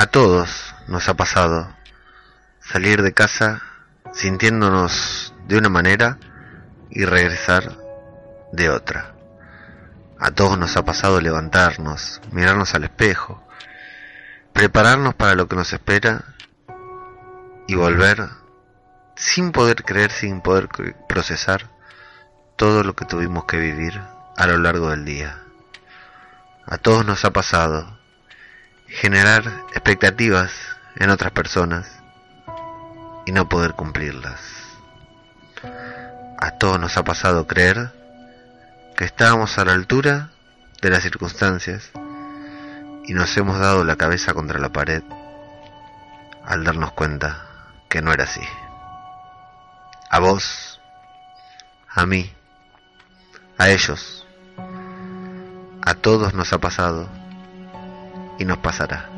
A todos nos ha pasado salir de casa sintiéndonos de una manera y regresar de otra. A todos nos ha pasado levantarnos, mirarnos al espejo, prepararnos para lo que nos espera y volver sin poder creer, sin poder procesar todo lo que tuvimos que vivir a lo largo del día. A todos nos ha pasado generar expectativas en otras personas y no poder cumplirlas. A todos nos ha pasado creer que estábamos a la altura de las circunstancias y nos hemos dado la cabeza contra la pared al darnos cuenta que no era así. A vos, a mí, a ellos, a todos nos ha pasado y nos pasará.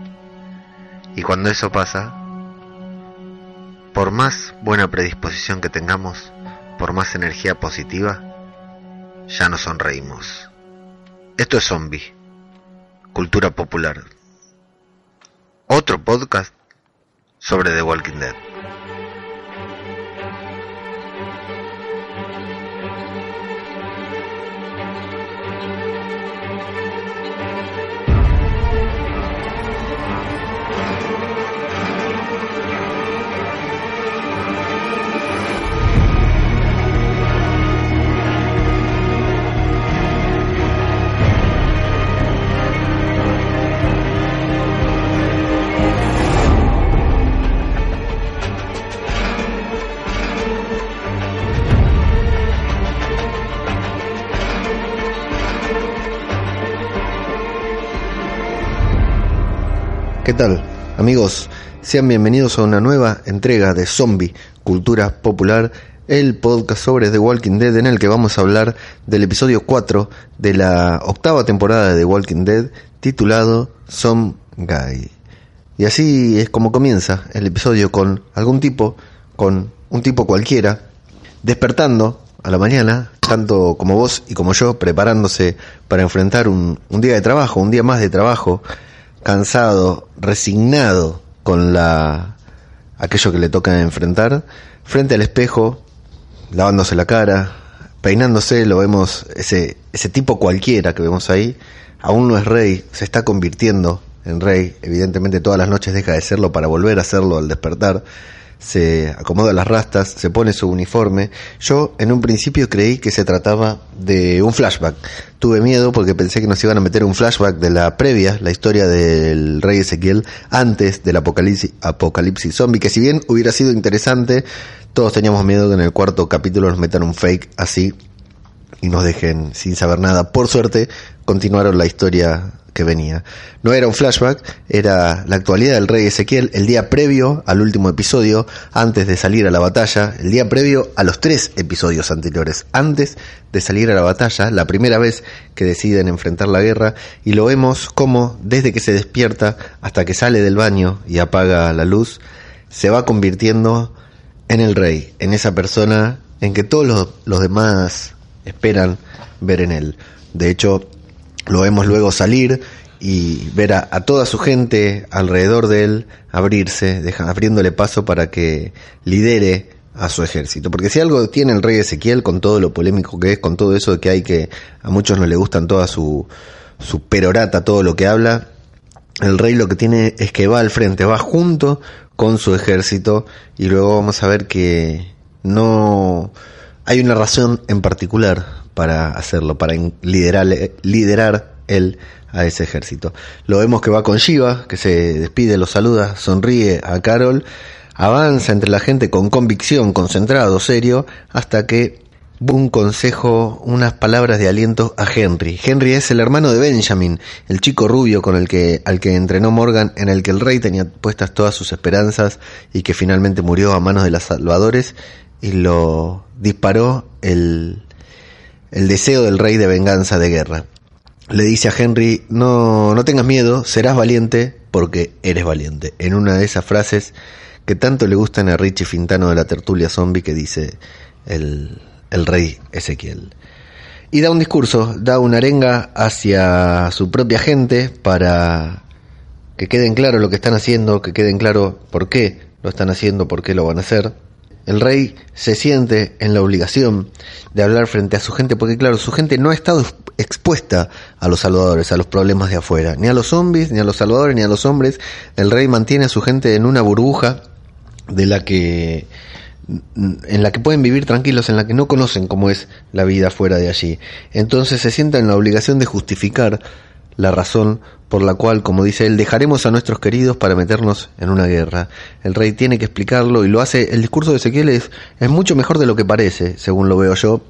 Y cuando eso pasa, por más buena predisposición que tengamos, por más energía positiva, ya nos sonreímos. Esto es Zombie, cultura popular. Otro podcast sobre The Walking Dead. Tal? Amigos, sean bienvenidos a una nueva entrega de Zombie, Cultura Popular, el podcast sobre The Walking Dead en el que vamos a hablar del episodio 4 de la octava temporada de The Walking Dead titulado Some Guy. Y así es como comienza el episodio con algún tipo, con un tipo cualquiera, despertando a la mañana, tanto como vos y como yo, preparándose para enfrentar un, un día de trabajo, un día más de trabajo, cansado, resignado con la aquello que le toca enfrentar, frente al espejo, lavándose la cara, peinándose, lo vemos ese ese tipo cualquiera que vemos ahí, aún no es rey, se está convirtiendo en rey, evidentemente todas las noches deja de serlo para volver a serlo al despertar se acomoda las rastas, se pone su uniforme. Yo en un principio creí que se trataba de un flashback. Tuve miedo porque pensé que nos iban a meter un flashback de la previa, la historia del rey Ezequiel antes del apocalipsis, apocalipsis zombie, que si bien hubiera sido interesante, todos teníamos miedo que en el cuarto capítulo nos metan un fake así y nos dejen sin saber nada. Por suerte, continuaron la historia que venía. No era un flashback, era la actualidad del rey Ezequiel el día previo al último episodio, antes de salir a la batalla, el día previo a los tres episodios anteriores, antes de salir a la batalla, la primera vez que deciden enfrentar la guerra, y lo vemos como desde que se despierta hasta que sale del baño y apaga la luz, se va convirtiendo en el rey, en esa persona en que todos los, los demás esperan ver en él. De hecho, lo vemos luego salir y ver a, toda su gente alrededor de él abrirse, abriéndole paso para que lidere a su ejército. Porque si algo tiene el rey Ezequiel, con todo lo polémico que es, con todo eso de que hay que a muchos no le gustan toda su, su perorata, todo lo que habla, el rey lo que tiene es que va al frente, va junto con su ejército y luego vamos a ver que no hay una razón en particular para hacerlo, para liderar, liderar él a ese ejército. Lo vemos que va con Shiva, que se despide, lo saluda, sonríe a Carol, avanza entre la gente con convicción, concentrado, serio, hasta que un consejo, unas palabras de aliento a Henry. Henry es el hermano de Benjamin, el chico rubio con el que, al que entrenó Morgan, en el que el rey tenía puestas todas sus esperanzas y que finalmente murió a manos de los salvadores y lo disparó el, el deseo del rey de venganza de guerra. Le dice a Henry, no, no tengas miedo, serás valiente porque eres valiente. En una de esas frases que tanto le gustan a Richie Fintano de la tertulia zombie que dice el, el rey Ezequiel. Y da un discurso, da una arenga hacia su propia gente para que queden claro lo que están haciendo, que queden claro por qué lo están haciendo, por qué lo van a hacer. El rey se siente en la obligación de hablar frente a su gente, porque claro, su gente no ha estado expuesta a los salvadores, a los problemas de afuera, ni a los zombies, ni a los salvadores, ni a los hombres. El rey mantiene a su gente en una burbuja de la que en la que pueden vivir tranquilos, en la que no conocen cómo es la vida fuera de allí. Entonces se sienta en la obligación de justificar la razón por la cual, como dice él, dejaremos a nuestros queridos para meternos en una guerra. El rey tiene que explicarlo y lo hace. El discurso de Ezequiel es, es mucho mejor de lo que parece, según lo veo yo,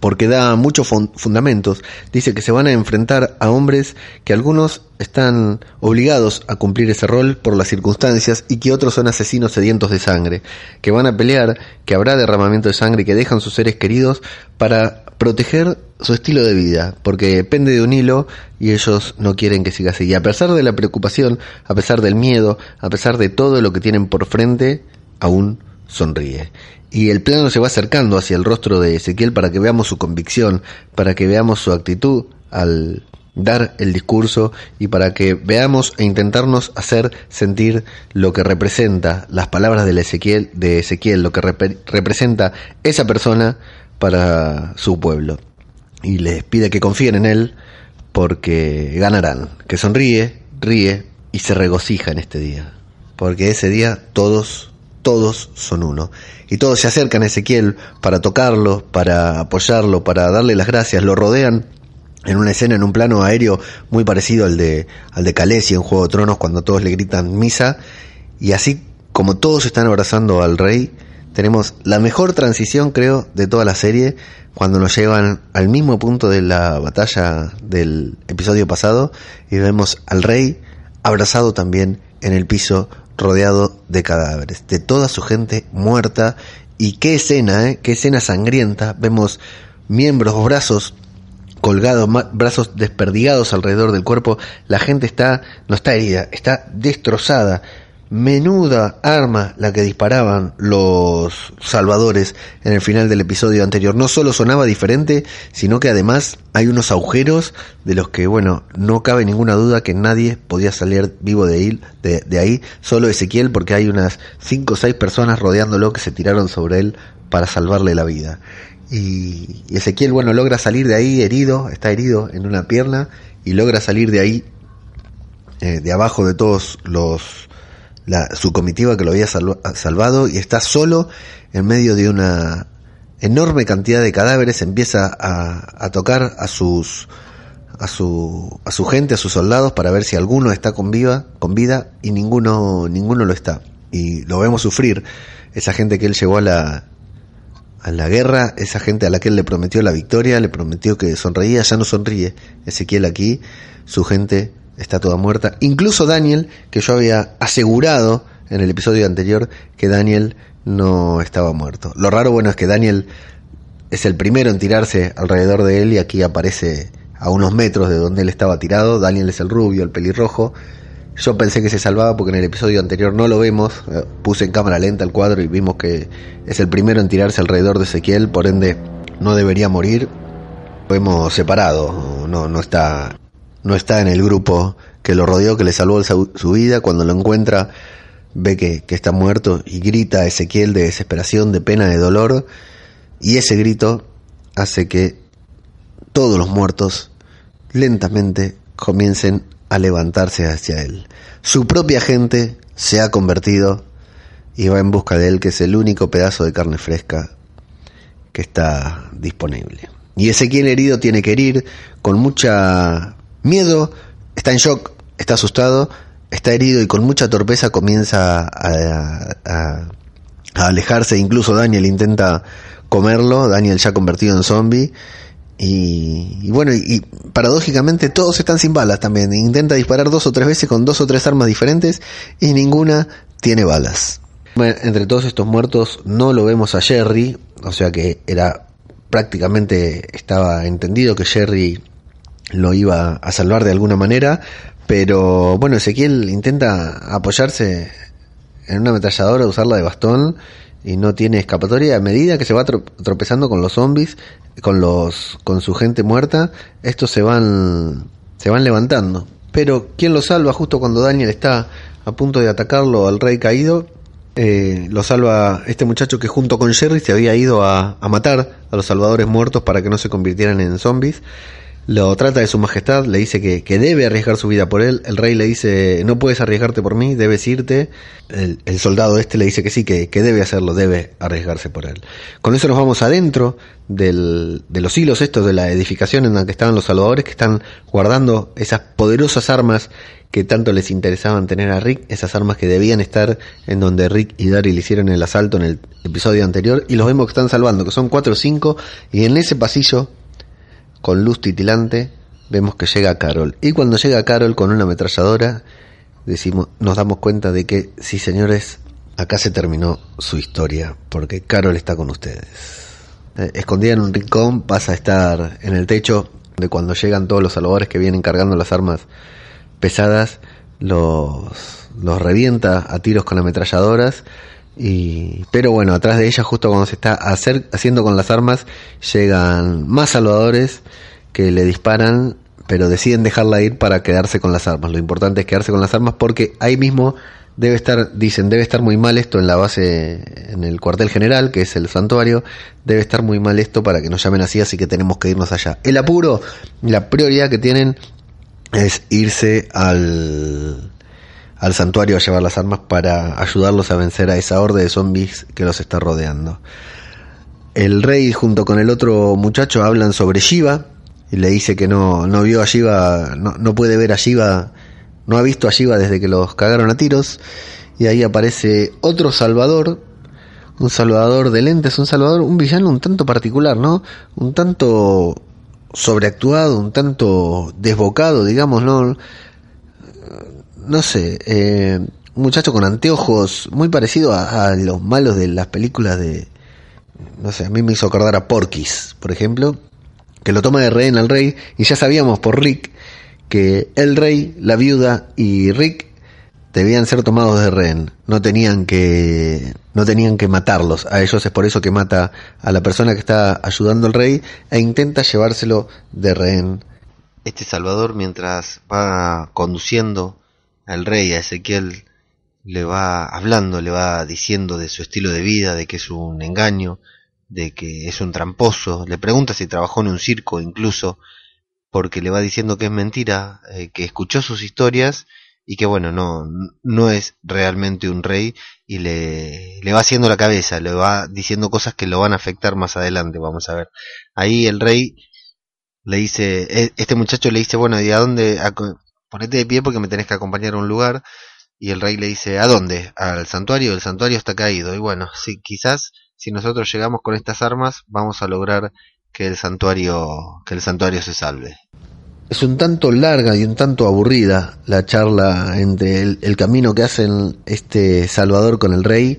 porque da muchos fundamentos. Dice que se van a enfrentar a hombres que algunos están obligados a cumplir ese rol por las circunstancias y que otros son asesinos sedientos de sangre, que van a pelear, que habrá derramamiento de sangre, que dejan sus seres queridos para proteger su estilo de vida, porque depende de un hilo y ellos no quieren que siga así. Y a pesar de la preocupación, a pesar del miedo, a pesar de todo lo que tienen por frente, aún sonríe y el plano se va acercando hacia el rostro de Ezequiel para que veamos su convicción, para que veamos su actitud al dar el discurso y para que veamos e intentarnos hacer sentir lo que representa las palabras de Ezequiel, de Ezequiel lo que representa esa persona para su pueblo. Y les pide que confíen en él porque ganarán, que sonríe, ríe y se regocija en este día, porque ese día todos todos son uno. Y todos se acercan a Ezequiel para tocarlo, para apoyarlo, para darle las gracias, lo rodean en una escena, en un plano aéreo muy parecido al de, al de Calesi en Juego de Tronos, cuando todos le gritan misa. Y así como todos están abrazando al rey, tenemos la mejor transición, creo, de toda la serie, cuando nos llevan al mismo punto de la batalla del episodio pasado y vemos al rey abrazado también en el piso rodeado de cadáveres, de toda su gente muerta. Y qué escena, ¿eh? qué escena sangrienta. Vemos miembros, brazos colgados, brazos desperdigados alrededor del cuerpo. La gente está, no está herida, está destrozada. Menuda arma la que disparaban los salvadores en el final del episodio anterior. No solo sonaba diferente, sino que además hay unos agujeros de los que, bueno, no cabe ninguna duda que nadie podía salir vivo de ahí, de, ahí solo Ezequiel, porque hay unas cinco o seis personas rodeándolo que se tiraron sobre él para salvarle la vida. Y, Ezequiel, bueno, logra salir de ahí herido, está herido en una pierna y logra salir de ahí, eh, de abajo de todos los su comitiva que lo había salvado y está solo en medio de una enorme cantidad de cadáveres, empieza a, tocar a sus a su, a su gente, a sus soldados para ver si alguno está con viva, con vida y ninguno ninguno lo está. Y lo vemos sufrir esa gente que él llegó a la a la guerra, esa gente a la que él le prometió la victoria, le prometió que sonreía, ya no sonríe. Ezequiel aquí, su gente está toda muerta. Incluso Daniel, que yo había asegurado en el episodio anterior que Daniel no estaba muerto. Lo raro, bueno, es que Daniel es el primero en tirarse alrededor de él y aquí aparece a unos metros de donde él estaba tirado. Daniel es el rubio, el pelirrojo. Yo pensé que se salvaba porque en el episodio anterior no lo vemos. Eh, puse en cámara lenta el cuadro y vimos que es el primero en tirarse alrededor de Ezequiel, por ende no debería morir. Lo hemos separado, no, no está no está en el grupo que lo rodeó, que le salvó su vida. Cuando lo encuentra, ve que, está muerto y grita a Ezequiel de desesperación, de pena, de dolor. Y ese grito hace que todos los muertos lentamente comiencen a levantarse hacia él. Su propia gente se ha convertido y va en busca de él, que es el único pedazo de carne fresca que está disponible. Y Ezequiel herido tiene que herir con mucha Miedo, está en shock, está asustado, está herido y con mucha torpeza comienza a, alejarse. Incluso Daniel intenta comerlo, Daniel ya convertido en zombie. Y, bueno, y, paradójicamente todos están sin balas también. Intenta disparar dos o tres veces con dos o tres armas diferentes y ninguna tiene balas. entre todos estos muertos no lo vemos a Jerry, o sea que era prácticamente estaba entendido que Jerry lo iba a salvar de alguna manera, pero bueno, Ezequiel intenta apoyarse en una ametralladora, usarla de bastón y no tiene escapatoria. A medida que se va tropezando con los zombies, con los con su gente muerta, estos se van se van levantando Pero ¿quién lo salva justo cuando Daniel está a punto de atacarlo al rey caído? Eh, lo salva este muchacho que junto con Jerry se había ido a, a matar a los salvadores muertos para que no se convirtieran en zombies lo trata de su majestad, le dice que, debe arriesgar su vida por él, el rey le dice no puedes arriesgarte por mí, debes irte, el, soldado este le dice que sí, que, debe hacerlo, debe arriesgarse por él. Con eso nos vamos adentro del, de los hilos estos de la edificación en la que estaban los salvadores, que están guardando esas poderosas armas que tanto les interesaban tener a Rick, esas armas que debían estar en donde Rick y Daryl hicieron el asalto en el episodio anterior, y los vemos que están salvando, que son cuatro o cinco, y en ese pasillo con luz titilante, vemos que llega Carol. Y cuando llega Carol con una ametralladora, decimos, nos damos cuenta de que, sí señores, acá se terminó su historia, porque Carol está con ustedes. Eh, escondida en un rincón, pasa a estar en el techo de cuando llegan todos los salvadores que vienen cargando las armas pesadas, los, los revienta a tiros con ametralladoras. Y, pero bueno, atrás de ella, justo cuando se está haciendo con las armas, llegan más salvadores que le disparan, pero deciden dejarla ir para quedarse con las armas. Lo importante es quedarse con las armas porque ahí mismo debe estar, dicen, debe estar muy mal esto en la base, en el cuartel general, que es el santuario, debe estar muy mal esto para que nos llamen así, así que tenemos que irnos allá. El apuro, la prioridad que tienen es irse al, al santuario a llevar las armas para ayudarlos a vencer a esa horde de zombies que los está rodeando. El rey junto con el otro muchacho hablan sobre Shiva, y le dice que no, no vio a Shiva, no, no puede ver a Shiva, no ha visto a Shiva desde que los cagaron a tiros. Y ahí aparece otro Salvador, un Salvador de lentes, un Salvador, un villano un tanto particular, ¿no? Un tanto sobreactuado, un tanto desbocado, digamos, ¿no? No sé, eh, un muchacho con anteojos muy parecido a, los malos de las películas de... No sé, a mí me hizo acordar a Porky's, por ejemplo que lo toma de rehén al rey, y ya sabíamos por Rick que el rey, la viuda y Rick debían ser tomados de rehén, no tenían que no tenían que matarlos, a ellos es por eso que mata a la persona que está ayudando al rey e intenta llevárselo de rehén. Este Salvador mientras va conduciendo al rey a Ezequiel le va hablando, le va diciendo de su estilo de vida, de que es un engaño, de que es un tramposo, le pregunta si trabajó en un circo incluso, porque le va diciendo que es mentira, eh, que escuchó sus historias y que bueno, no, no es realmente un rey y le, le va haciendo la cabeza, le va diciendo cosas que lo van a afectar más adelante, vamos a ver. Ahí el rey le dice, e, este muchacho le dice, bueno, ¿y a dónde? Ponete de pie porque me tenés que acompañar a un lugar. Y el rey le dice, ¿a dónde? Al santuario, el santuario está caído. Y bueno, sí, quizás si nosotros llegamos con estas armas, vamos a lograr que el santuario, que el santuario se salve. Es un tanto larga y un tanto aburrida la charla entre el, camino que hacen este Salvador con el rey,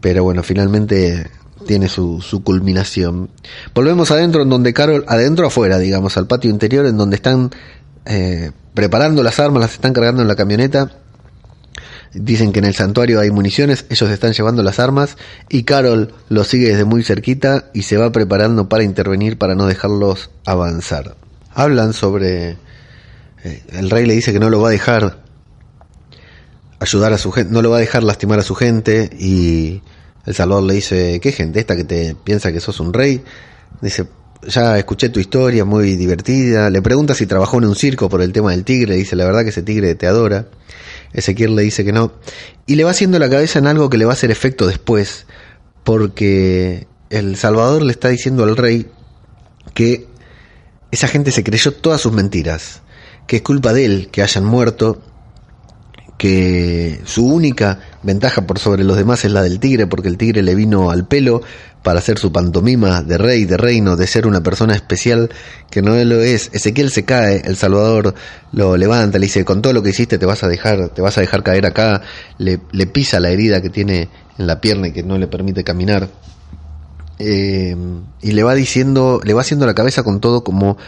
pero bueno, finalmente tiene su, su culminación. Volvemos adentro, en donde Carol, adentro afuera, digamos, al patio interior, en donde están eh, preparando las armas, las están cargando en la camioneta Dicen que en el santuario hay municiones, ellos están llevando las armas y Carol los sigue desde muy cerquita y se va preparando para intervenir para no dejarlos avanzar. Hablan sobre... Eh, el rey le dice que no lo va a dejar ayudar a su gente, no lo va a dejar lastimar a su gente y el Salvador le dice, ¿qué gente esta que te piensa que sos un rey? Dice, ya escuché tu historia, muy divertida. Le pregunta si trabajó en un circo por el tema del tigre, dice, la verdad que ese tigre te adora. Ezequiel le dice que no. Y le va haciendo la cabeza en algo que le va a hacer efecto después, porque el Salvador le está diciendo al rey que esa gente se creyó todas sus mentiras, que es culpa de él que hayan muerto, que su única ventaja por sobre los demás es la del tigre, porque el tigre le vino al pelo para hacer su pantomima de rey, de reino, de ser una persona especial que no lo es. Ezequiel se cae, el Salvador lo levanta, le dice, con todo lo que hiciste te vas a dejar, te vas a dejar caer acá, le, le pisa la herida que tiene en la pierna y que no le permite caminar. Eh, y le va diciendo, le va haciendo la cabeza con todo como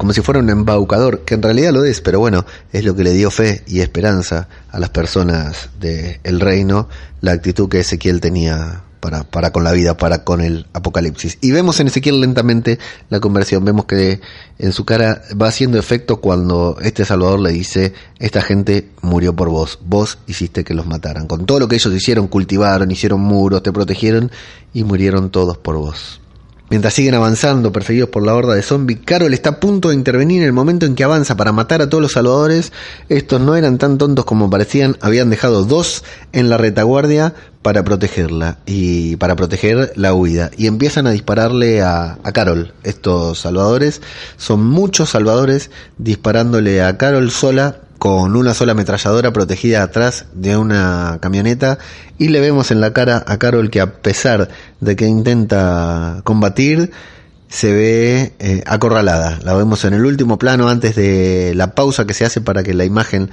como si fuera un embaucador, que en realidad lo es, pero bueno, es lo que le dio fe y esperanza a las personas del reino, la actitud que Ezequiel tenía para, para con la vida, para con el apocalipsis. Y vemos en Ezequiel lentamente la conversión, vemos que en su cara va haciendo efecto cuando este Salvador le dice, esta gente murió por vos, vos hiciste que los mataran. Con todo lo que ellos hicieron, cultivaron, hicieron muros, te protegieron y murieron todos por vos. Mientras siguen avanzando, perseguidos por la horda de zombies, Carol está a punto de intervenir en el momento en que avanza para matar a todos los salvadores. Estos no eran tan tontos como parecían, habían dejado dos en la retaguardia para protegerla y para proteger la huida. Y empiezan a dispararle a, a Carol. Estos salvadores son muchos salvadores disparándole a Carol sola con una sola ametralladora protegida atrás de una camioneta y le vemos en la cara a Carol que a pesar de que intenta combatir se ve eh, acorralada. La vemos en el último plano antes de la pausa que se hace para que la imagen,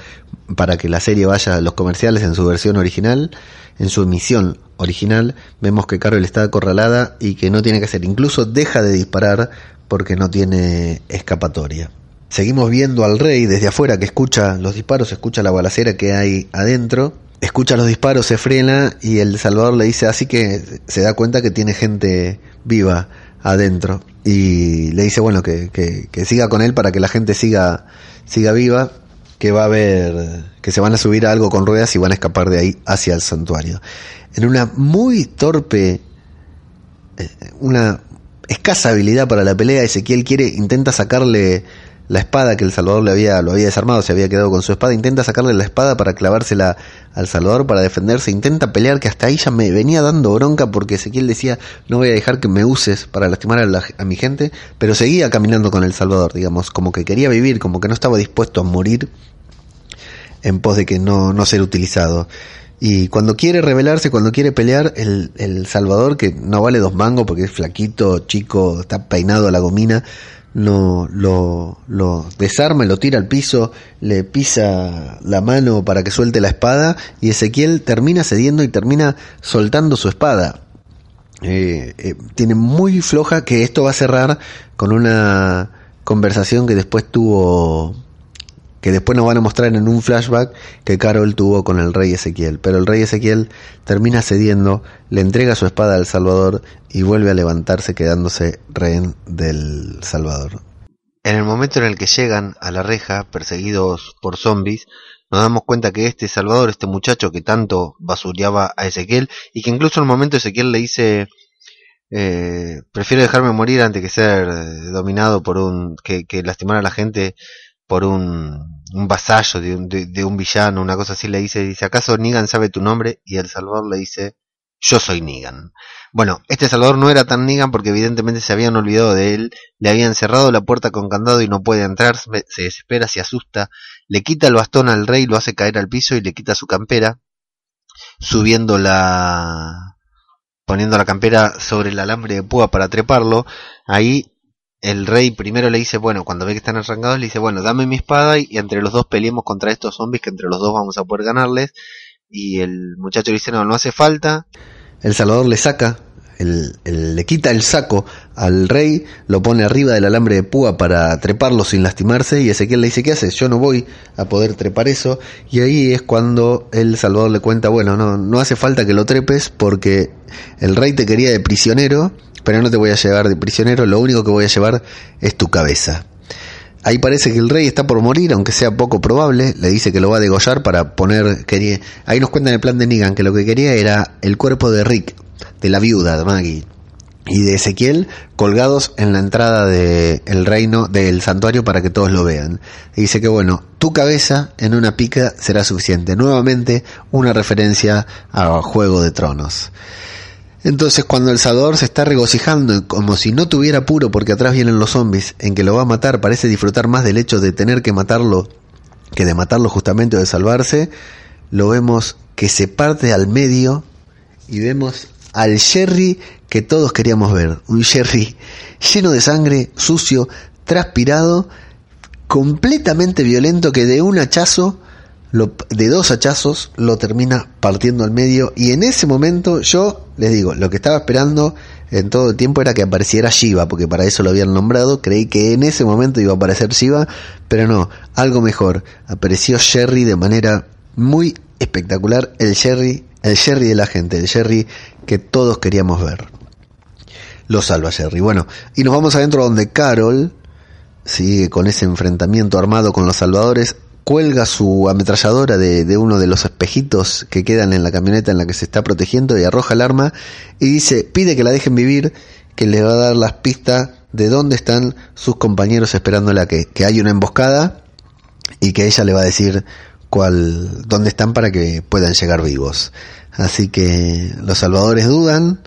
para que la serie vaya a los comerciales en su versión original, en su emisión original, vemos que Carol está acorralada y que no tiene que hacer, incluso deja de disparar porque no tiene escapatoria. Seguimos viendo al rey desde afuera que escucha los disparos, escucha la balacera que hay adentro, escucha los disparos, se frena y el Salvador le dice así que se da cuenta que tiene gente viva adentro y le dice bueno que, que, que siga con él para que la gente siga, siga viva, que va a haber, que se van a subir a algo con ruedas y van a escapar de ahí hacia el santuario. En una muy torpe, eh, una escasa habilidad para la pelea, Ezequiel quiere, intenta sacarle la espada que el Salvador le había, lo había desarmado, se había quedado con su espada, intenta sacarle la espada para clavársela al Salvador para defenderse, intenta pelear, que hasta ahí ya me venía dando bronca porque Ezequiel decía, no voy a dejar que me uses para lastimar a, a mi gente, pero seguía caminando con el Salvador, digamos, como que quería vivir, como que no estaba dispuesto a morir en pos de que no, no ser utilizado. Y cuando quiere rebelarse, cuando quiere pelear, el, el Salvador, que no vale dos mangos porque es flaquito, chico, está peinado a la gomina, lo, lo desarma, lo tira al piso, le pisa la mano para que suelte la espada y Ezequiel termina cediendo y termina soltando su espada. Eh, eh, tiene muy floja que esto va a cerrar con una conversación que después tuvo que después nos van a mostrar en un flashback que Carol tuvo con el rey Ezequiel. Pero el rey Ezequiel termina cediendo, le entrega su espada al Salvador y vuelve a levantarse quedándose rehén del Salvador. En el momento en el que llegan a la reja, perseguidos por zombies, nos damos cuenta que este Salvador, este muchacho que tanto basureaba a Ezequiel, y que incluso en un momento Ezequiel le dice, eh, prefiero dejarme morir antes que ser dominado por un, que, que lastimar a la gente por un, un vasallo de un, de, de un villano, una cosa así, le dice, dice, ¿acaso Negan sabe tu nombre? Y el Salvador le dice, yo soy Negan. Bueno, este Salvador no era tan Negan porque evidentemente se habían olvidado de él, le habían cerrado la puerta con candado y no puede entrar, se desespera, se asusta, le quita el bastón al rey, lo hace caer al piso y le quita su campera, subiendo la... poniendo la campera sobre el alambre de púa para treparlo, ahí el rey primero le dice, bueno, cuando ve que están arrancados, le dice, bueno, dame mi espada y, entre los dos peleemos contra estos zombies que entre los dos vamos a poder ganarles. Y el muchacho le dice, no, no hace falta. El Salvador le saca, el, el, le quita el saco al rey, lo pone arriba del alambre de púa para treparlo sin lastimarse y Ezequiel le dice, ¿qué haces? Yo no voy a poder trepar eso. Y ahí es cuando el Salvador le cuenta, bueno, no, no hace falta que lo trepes porque el rey te quería de prisionero pero no te voy a llevar de prisionero, lo único que voy a llevar es tu cabeza. Ahí parece que el rey está por morir, aunque sea poco probable, le dice que lo va a degollar para poner, ahí nos cuentan el plan de Negan, que lo que quería era el cuerpo de Rick, de la viuda de Maggie, y de Ezequiel colgados en la entrada del reino del santuario para que todos lo vean. Y dice que bueno, tu cabeza en una pica será suficiente. Nuevamente una referencia a Juego de Tronos. Entonces cuando el Salvador se está regocijando como si no tuviera apuro porque atrás vienen los zombies en que lo va a matar, parece disfrutar más del hecho de tener que matarlo que de matarlo justamente o de salvarse, lo vemos que se parte al medio y vemos al Jerry que todos queríamos ver, un Jerry lleno de sangre, sucio, transpirado, completamente violento que de un hachazo de dos hachazos lo termina partiendo al medio y en ese momento yo les digo, lo que estaba esperando en todo el tiempo era que apareciera Shiva, porque para eso lo habían nombrado, creí que en ese momento iba a aparecer Shiva, pero no, algo mejor, apareció Sherry de manera muy espectacular, el Sherry, el Sherry de la gente, el Sherry que todos queríamos ver. Lo salva Jerry. Bueno, y nos vamos adentro donde Carol sigue con ese enfrentamiento armado con los salvadores, cuelga su ametralladora de, uno de los espejitos que quedan en la camioneta en la que se está protegiendo y arroja el arma y dice, pide que la dejen vivir, que le va a dar las pistas de dónde están sus compañeros esperándola que, que hay una emboscada y que ella le va a decir cuál, dónde están para que puedan llegar vivos. Así que los salvadores dudan,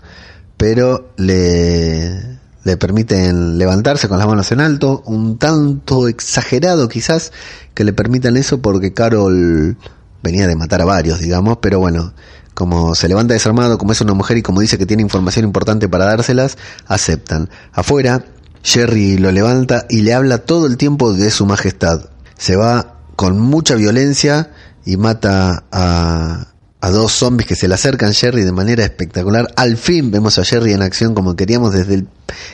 pero le, le permiten levantarse con las manos en alto, un tanto exagerado quizás que le permitan eso porque Carol venía de matar a varios, digamos, pero bueno, como se levanta desarmado, como es una mujer y como dice que tiene información importante para dárselas, aceptan. Afuera, Jerry lo levanta y le habla todo el tiempo de su majestad. Se va con mucha violencia y mata a, a dos zombies que se le acercan Jerry de manera espectacular. Al fin vemos a Jerry en acción como queríamos desde el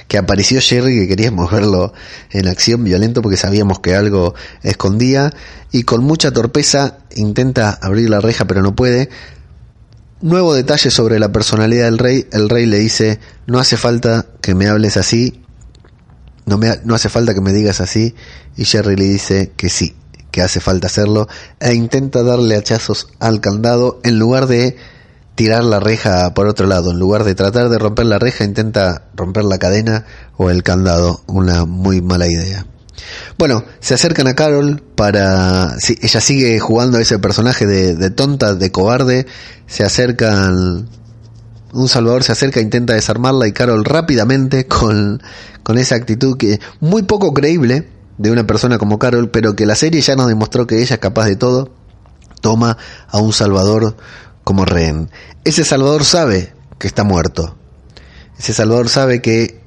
que apareció Jerry, que queríamos verlo en acción violento porque sabíamos que algo escondía y con mucha torpeza intenta abrir la reja pero no puede. Nuevo detalle sobre la personalidad del rey, el rey le dice, no hace falta que me hables así, no, me, no hace falta que me digas así, y Jerry le dice que sí, que hace falta hacerlo, e intenta darle hachazos al candado en lugar de tirar la reja por otro lado. En lugar de tratar de romper la reja, intenta romper la cadena o el candado. Una muy mala idea. Bueno, se acercan a Carol para... ella sigue jugando a ese personaje de, de tonta, de cobarde. Se acercan... Un salvador se acerca, intenta desarmarla y Carol rápidamente con, con esa actitud que muy poco creíble de una persona como Carol, pero que la serie ya nos demostró que ella es capaz de todo, toma a un salvador como rehén. Ese salvador sabe que está muerto. Ese salvador sabe que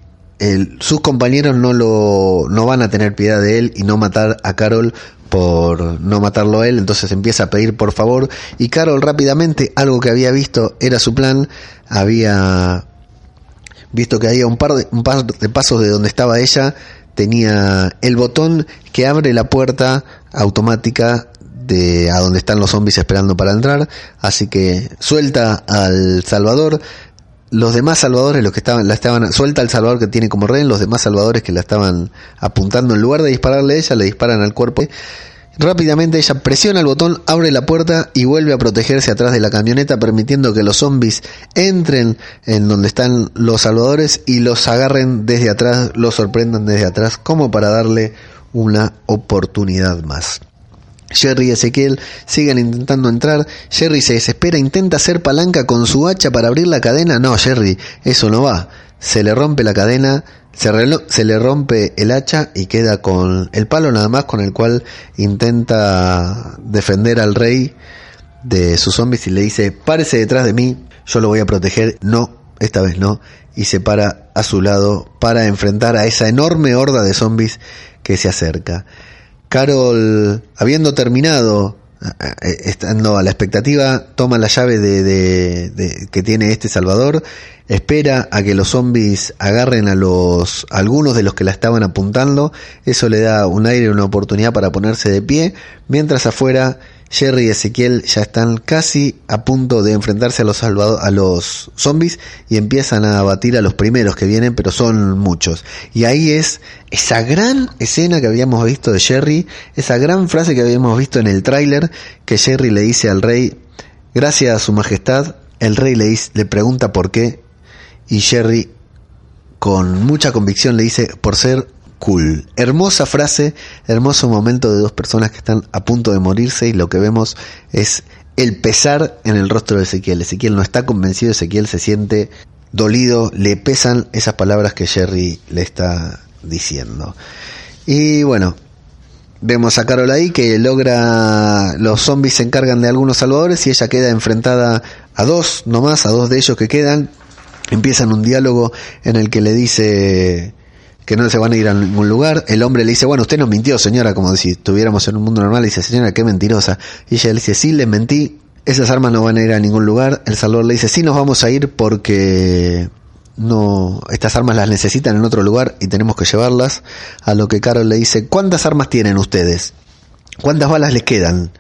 sus compañeros no lo no van a tener piedad de él y no matar a Carol por no matarlo a él, entonces empieza a pedir por favor y Carol rápidamente, algo que había visto era su plan, había visto que había un par de, un par de pasos de donde estaba ella, tenía el botón que abre la puerta automática de a donde están los zombies esperando para entrar, así que suelta al Salvador, los demás salvadores, los que estaban, la estaban, suelta al salvador que tiene como rehén, los demás salvadores que la estaban apuntando, en lugar de dispararle a ella, le disparan al cuerpo. Rápidamente ella presiona el botón, abre la puerta y vuelve a protegerse atrás de la camioneta, permitiendo que los zombies entren en donde están los salvadores y los agarren desde atrás, los sorprendan desde atrás, como para darle una oportunidad más. Jerry y Ezequiel siguen intentando entrar. Jerry se desespera, intenta hacer palanca con su hacha para abrir la cadena. No, Jerry, eso no va. Se le rompe la cadena, se, se, le rompe el hacha y queda con el palo nada más con el cual intenta defender al rey de sus zombies y le dice, párese detrás de mí, yo lo voy a proteger. No, esta vez no. Y se para a su lado para enfrentar a esa enorme horda de zombies que se acerca. Carol, habiendo terminado, estando a la expectativa, toma la llave de, que tiene este Salvador, espera a que los zombies agarren a los algunos de los que la estaban apuntando, eso le da un aire, una oportunidad para ponerse de pie, mientras afuera Jerry y Ezequiel ya están casi a punto de enfrentarse a los, a los zombies y empiezan a abatir a los primeros que vienen, pero son muchos. Y ahí es esa gran escena que habíamos visto de Jerry, esa gran frase que habíamos visto en el tráiler que Jerry le dice al rey, gracias a su majestad, el rey le, le pregunta por qué y Jerry con mucha convicción le dice por ser cool. Hermosa frase, hermoso momento de dos personas que están a punto de morirse y lo que vemos es el pesar en el rostro de Ezequiel. Ezequiel no está convencido, Ezequiel se siente dolido, le pesan esas palabras que Jerry le está diciendo. Y bueno, vemos a Carol ahí que logra, los zombies se encargan de algunos salvadores y ella queda enfrentada a dos nomás, a dos de ellos que quedan. Empiezan un diálogo en el que le dice que no se van a ir a ningún lugar. El hombre le dice, bueno, usted nos mintió, señora, como si estuviéramos en un mundo normal. Le dice, señora, qué mentirosa. Y ella le dice, sí, le mentí. Esas armas no van a ir a ningún lugar. El Salvador le dice, sí, nos vamos a ir porque no, estas armas las necesitan en otro lugar y tenemos que llevarlas. A lo que Carol le dice, ¿cuántas armas tienen ustedes? ¿Cuántas balas les quedan?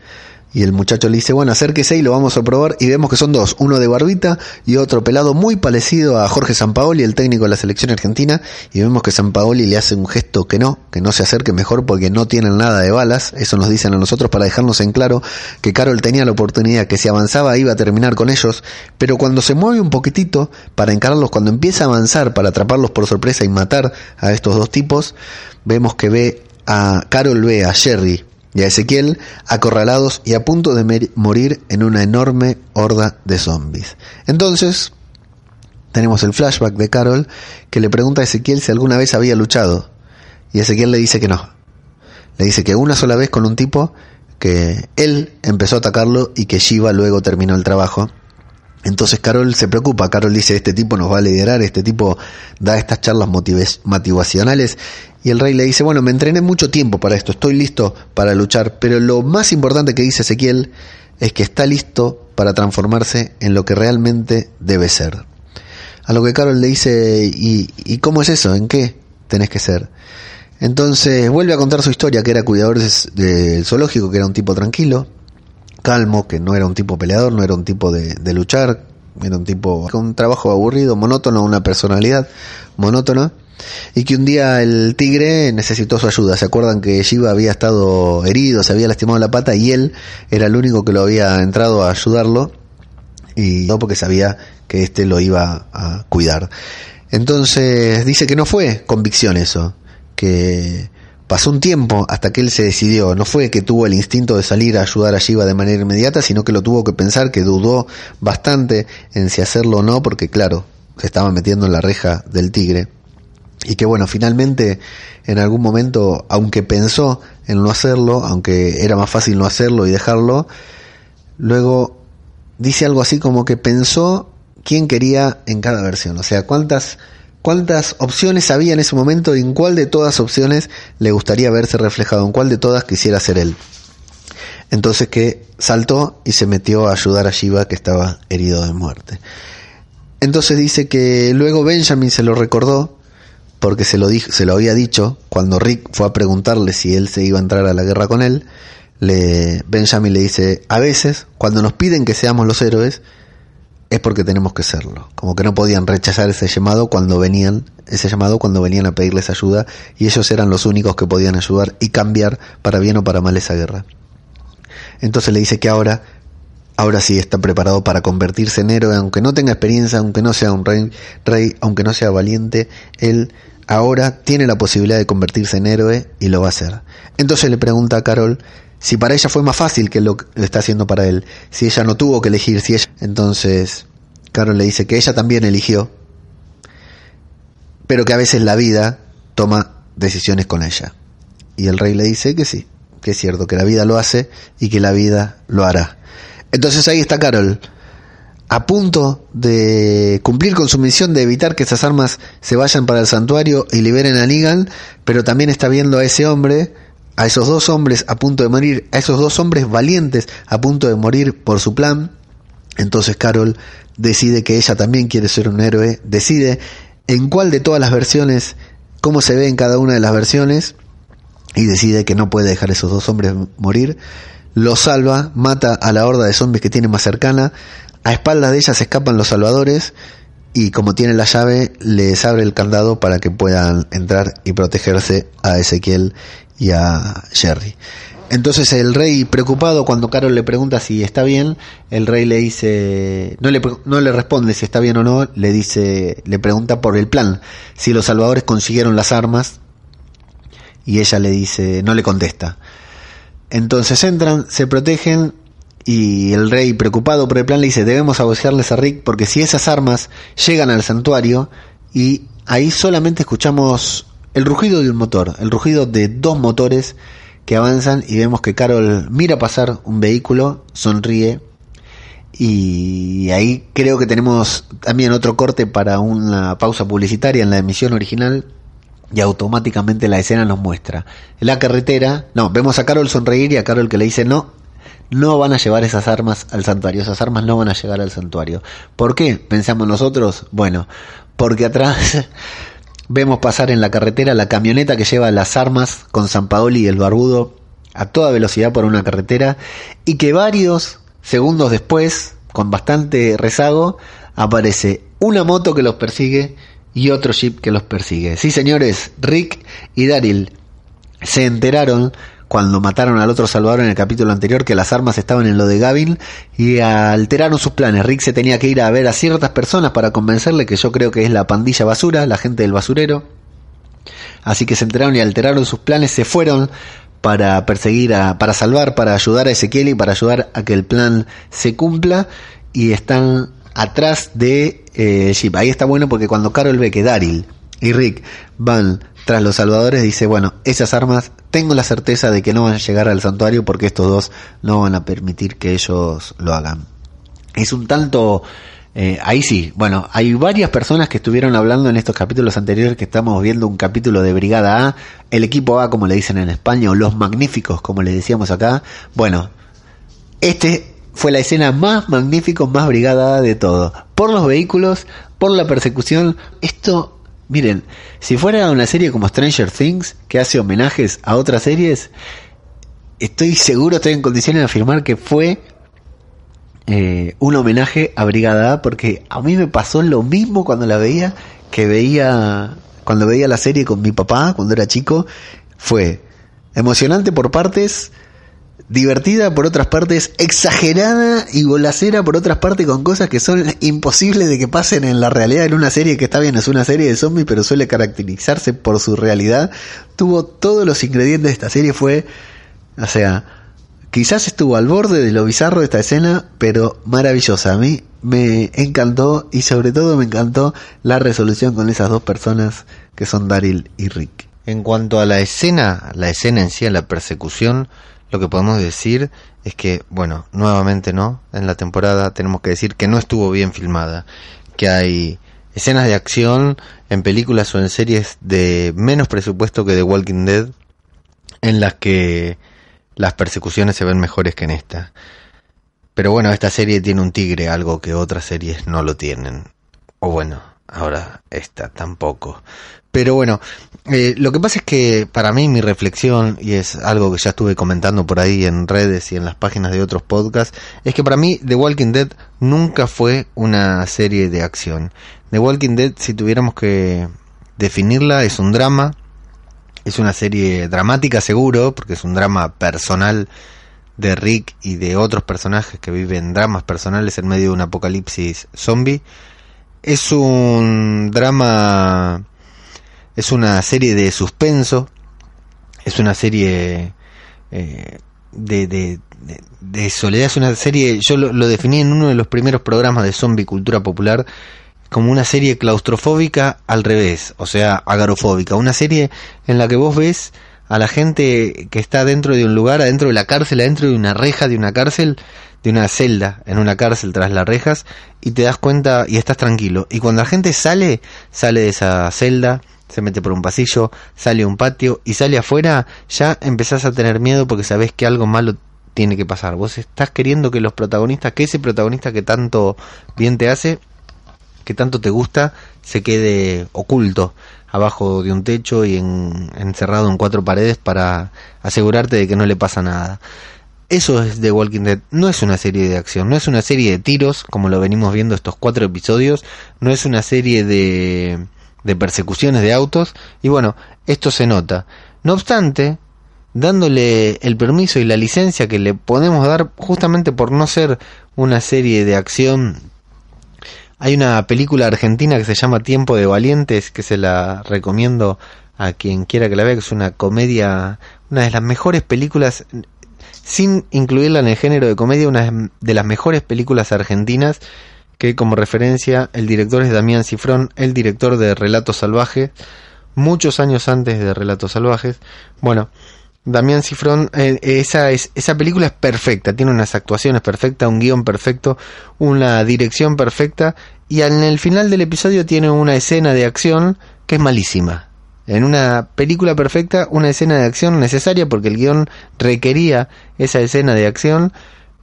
Y el muchacho le dice, bueno, acérquese y lo vamos a probar. Y vemos que son dos, uno de barbita y otro pelado muy parecido a Jorge Sampaoli, el técnico de la selección argentina. Y vemos que Sampaoli le hace un gesto que no, que no se acerque mejor porque no tienen nada de balas. Eso nos dicen a nosotros para dejarnos en claro que Carol tenía la oportunidad, que si avanzaba iba a terminar con ellos. Pero cuando se mueve un poquitito para encararlos, cuando empieza a avanzar para atraparlos por sorpresa y matar a estos dos tipos, vemos que ve a Carol ve a Jerry y a Ezequiel acorralados y a punto de morir en una enorme horda de zombies. Entonces, tenemos el flashback de Carol que le pregunta a Ezequiel si alguna vez había luchado. Y Ezequiel le dice que no. Le dice que una sola vez con un tipo que él empezó a atacarlo y que Shiva luego terminó el trabajo. Entonces Carol se preocupa, Carol dice, este tipo nos va a liderar, este tipo da estas charlas motivacionales y el rey le dice, bueno, me entrené mucho tiempo para esto, estoy listo para luchar, pero lo más importante que dice Ezequiel es que está listo para transformarse en lo que realmente debe ser. A lo que Carol le dice, ¿y, cómo es eso? ¿En qué tenés que ser? Entonces vuelve a contar su historia, que era cuidador del zoológico, que era un tipo tranquilo, calmo, que no era un tipo peleador, no era un tipo de, luchar, era un tipo con un trabajo aburrido, monótono, una personalidad monótona y que un día el tigre necesitó su ayuda. ¿Se acuerdan que Shiva había estado herido, se había lastimado la pata y él era el único que lo había entrado a ayudarlo y no porque sabía que éste lo iba a cuidar. Entonces dice que no fue convicción eso, que pasó un tiempo hasta que él se decidió, no fue que tuvo el instinto de salir a ayudar a Shiva de manera inmediata, sino que lo tuvo que pensar, que dudó bastante en si hacerlo o no, porque claro, se estaba metiendo en la reja del tigre. Y que bueno, finalmente en algún momento, aunque pensó en no hacerlo, aunque era más fácil no hacerlo y dejarlo, luego dice algo así como que pensó quién quería en cada versión, o sea, cuántas cuántas opciones había en ese momento y en cuál de todas opciones le gustaría verse reflejado, en cuál de todas quisiera ser él. Entonces que saltó y se metió a ayudar a Shiva que estaba herido de muerte. Entonces dice que luego Benjamin se lo recordó porque se lo, dijo, se lo había dicho cuando Rick fue a preguntarle si él se iba a entrar a la guerra con él. Le, Benjamin le dice, a veces, cuando nos piden que seamos los héroes, es porque tenemos que serlo. Como que no podían rechazar ese llamado cuando venían, ese llamado cuando venían a pedirles ayuda, y ellos eran los únicos que podían ayudar y cambiar para bien o para mal esa guerra. Entonces le dice que ahora, ahora sí está preparado para convertirse en héroe, aunque no tenga experiencia, aunque no sea un rey, rey aunque no sea valiente, él ahora tiene la posibilidad de convertirse en héroe y lo va a hacer. Entonces le pregunta a Carol si para ella fue más fácil que lo que está haciendo para él, si ella no tuvo que elegir, si ella... Entonces Carol le dice que ella también eligió, pero que a veces la vida toma decisiones con ella. Y el rey le dice que sí, que es cierto, que la vida lo hace y que la vida lo hará. Entonces ahí está Carol, a punto de cumplir con su misión de evitar que esas armas se vayan para el santuario y liberen a Negan, pero también está viendo a ese hombre, a esos dos hombres a punto de morir, a esos dos hombres valientes a punto de morir por su plan. Entonces Carol decide que ella también quiere ser un héroe, decide en cuál de todas las versiones, cómo se ve en cada una de las versiones, y decide que no puede dejar a esos dos hombres morir. Lo salva, mata a la horda de zombies que tiene más cercana, a espaldas de ella se escapan los salvadores y como tiene la llave les abre el candado para que puedan entrar y protegerse a Ezequiel y a Jerry. Entonces el rey preocupado cuando Carol le pregunta si está bien, el rey le dice, no le, no le responde si está bien o no, le dice, le pregunta por el plan, si los salvadores consiguieron las armas y ella le dice, no le contesta. Entonces entran, se protegen y el rey, preocupado por el plan, le dice, debemos agocearles a Rick porque si esas armas llegan al santuario y ahí solamente escuchamos el rugido de un motor, el rugido de dos motores que avanzan y vemos que Carol mira pasar un vehículo, sonríe y ahí creo que tenemos también otro corte para una pausa publicitaria en la emisión original y automáticamente la escena nos muestra. La carretera, no, vemos a Carol sonreír y a Carol que le dice no, no van a llevar esas armas al santuario, esas armas no van a llegar al santuario. ¿Por qué? Pensamos nosotros, bueno, porque atrás vemos pasar en la carretera la camioneta que lleva las armas con San Paoli y el barbudo a toda velocidad por una carretera y que varios segundos después, con bastante rezago, aparece una moto que los persigue y otro jeep que los persigue. Sí, señores, Rick y Daryl se enteraron cuando mataron al otro Salvador en el capítulo anterior que las armas estaban en lo de Gavin y alteraron sus planes. Rick se tenía que ir a ver a ciertas personas para convencerle que yo creo que es la pandilla basura, la gente del basurero. Así que se enteraron y alteraron sus planes, se fueron para perseguir a, para salvar, para ayudar a Ezequiel y para ayudar a que el plan se cumpla y están atrás de eh, Jeep. Ahí está bueno porque cuando Carol ve que Daryl y Rick van tras los salvadores, dice, bueno, esas armas tengo la certeza de que no van a llegar al santuario porque estos dos no van a permitir que ellos lo hagan. Es un tanto... Eh, ahí sí, bueno, hay varias personas que estuvieron hablando en estos capítulos anteriores que estamos viendo un capítulo de Brigada A, el equipo A como le dicen en España, o los magníficos como le decíamos acá. Bueno, este fue la escena más magnífica, más brigada de todo. Por los vehículos, por la persecución. Esto, miren, si fuera una serie como Stranger Things, que hace homenajes a otras series, estoy seguro, estoy en condiciones de afirmar que fue eh, un homenaje a Brigada A, porque a mí me pasó lo mismo cuando la veía, que veía, cuando veía la serie con mi papá, cuando era chico, fue emocionante por partes, divertida por otras partes, exagerada y golacera por otras partes con cosas que son imposibles de que pasen en la realidad en una serie que está bien, es una serie de zombies, pero suele caracterizarse por su realidad. Tuvo todos los ingredientes de esta serie, fue, o sea, quizás estuvo al borde de lo bizarro de esta escena, pero maravillosa. A mí me encantó y sobre todo me encantó la resolución con esas dos personas que son Daryl y Rick. En cuanto a la escena, la escena en sí, la persecución, lo que podemos decir es que, bueno, nuevamente no, en la temporada tenemos que decir que no estuvo bien filmada, que hay escenas de acción en películas o en series de menos presupuesto que The Walking Dead, en las que las persecuciones se ven mejores que en esta. Pero bueno, esta serie tiene un tigre, algo que otras series no lo tienen. O bueno, ahora esta tampoco. Pero bueno, eh, lo que pasa es que para mí mi reflexión, y es algo que ya estuve comentando por ahí en redes y en las páginas de otros podcasts, es que para mí The Walking Dead nunca fue una serie de acción. The Walking Dead, si tuviéramos que definirla, es un drama, es una serie dramática seguro, porque es un drama personal de Rick y de otros personajes que viven dramas personales en medio de un apocalipsis zombie. Es un drama es una serie de suspenso, es una serie eh, de, de, soledad, es una serie, yo lo, definí en uno de los primeros programas de zombie cultura popular como una serie claustrofóbica al revés, o sea, agarofóbica, una serie en la que vos ves a la gente que está dentro de un lugar, adentro de la cárcel, adentro de una reja de una cárcel, de una celda en una cárcel tras las rejas, y te das cuenta y estás tranquilo. Y cuando la gente sale, sale de esa celda, se mete por un pasillo, sale a un patio y sale afuera, ya empezás a tener miedo porque sabés que algo malo tiene que pasar. Vos estás queriendo que los protagonistas, que ese protagonista que tanto bien te hace, que tanto te gusta, se quede oculto abajo de un techo y encerrado en cuatro paredes para asegurarte de que no le pasa nada. Eso es The Walking Dead. No es una serie de acción, no es una serie de tiros, como lo venimos viendo estos cuatro episodios, no es una serie de de persecuciones de autos y bueno, esto se nota. No obstante, dándole el permiso y la licencia que le podemos dar justamente por no ser una serie de acción. Hay una película argentina que se llama Tiempo de Valientes que se la recomiendo a quien quiera que la vea, que es una comedia, una de las mejores películas, sin incluirla en el género de comedia, una de las mejores películas argentinas que como referencia el director es Damián Cifrón, el director de Relatos Salvajes, muchos años antes de Relatos Salvajes. Bueno, Damián Cifrón, eh, esa, es, esa película es perfecta, tiene unas actuaciones perfectas, un guion perfecto, una dirección perfecta y en el final del episodio tiene una escena de acción que es malísima. En una película perfecta, una escena de acción necesaria porque el guion requería esa escena de acción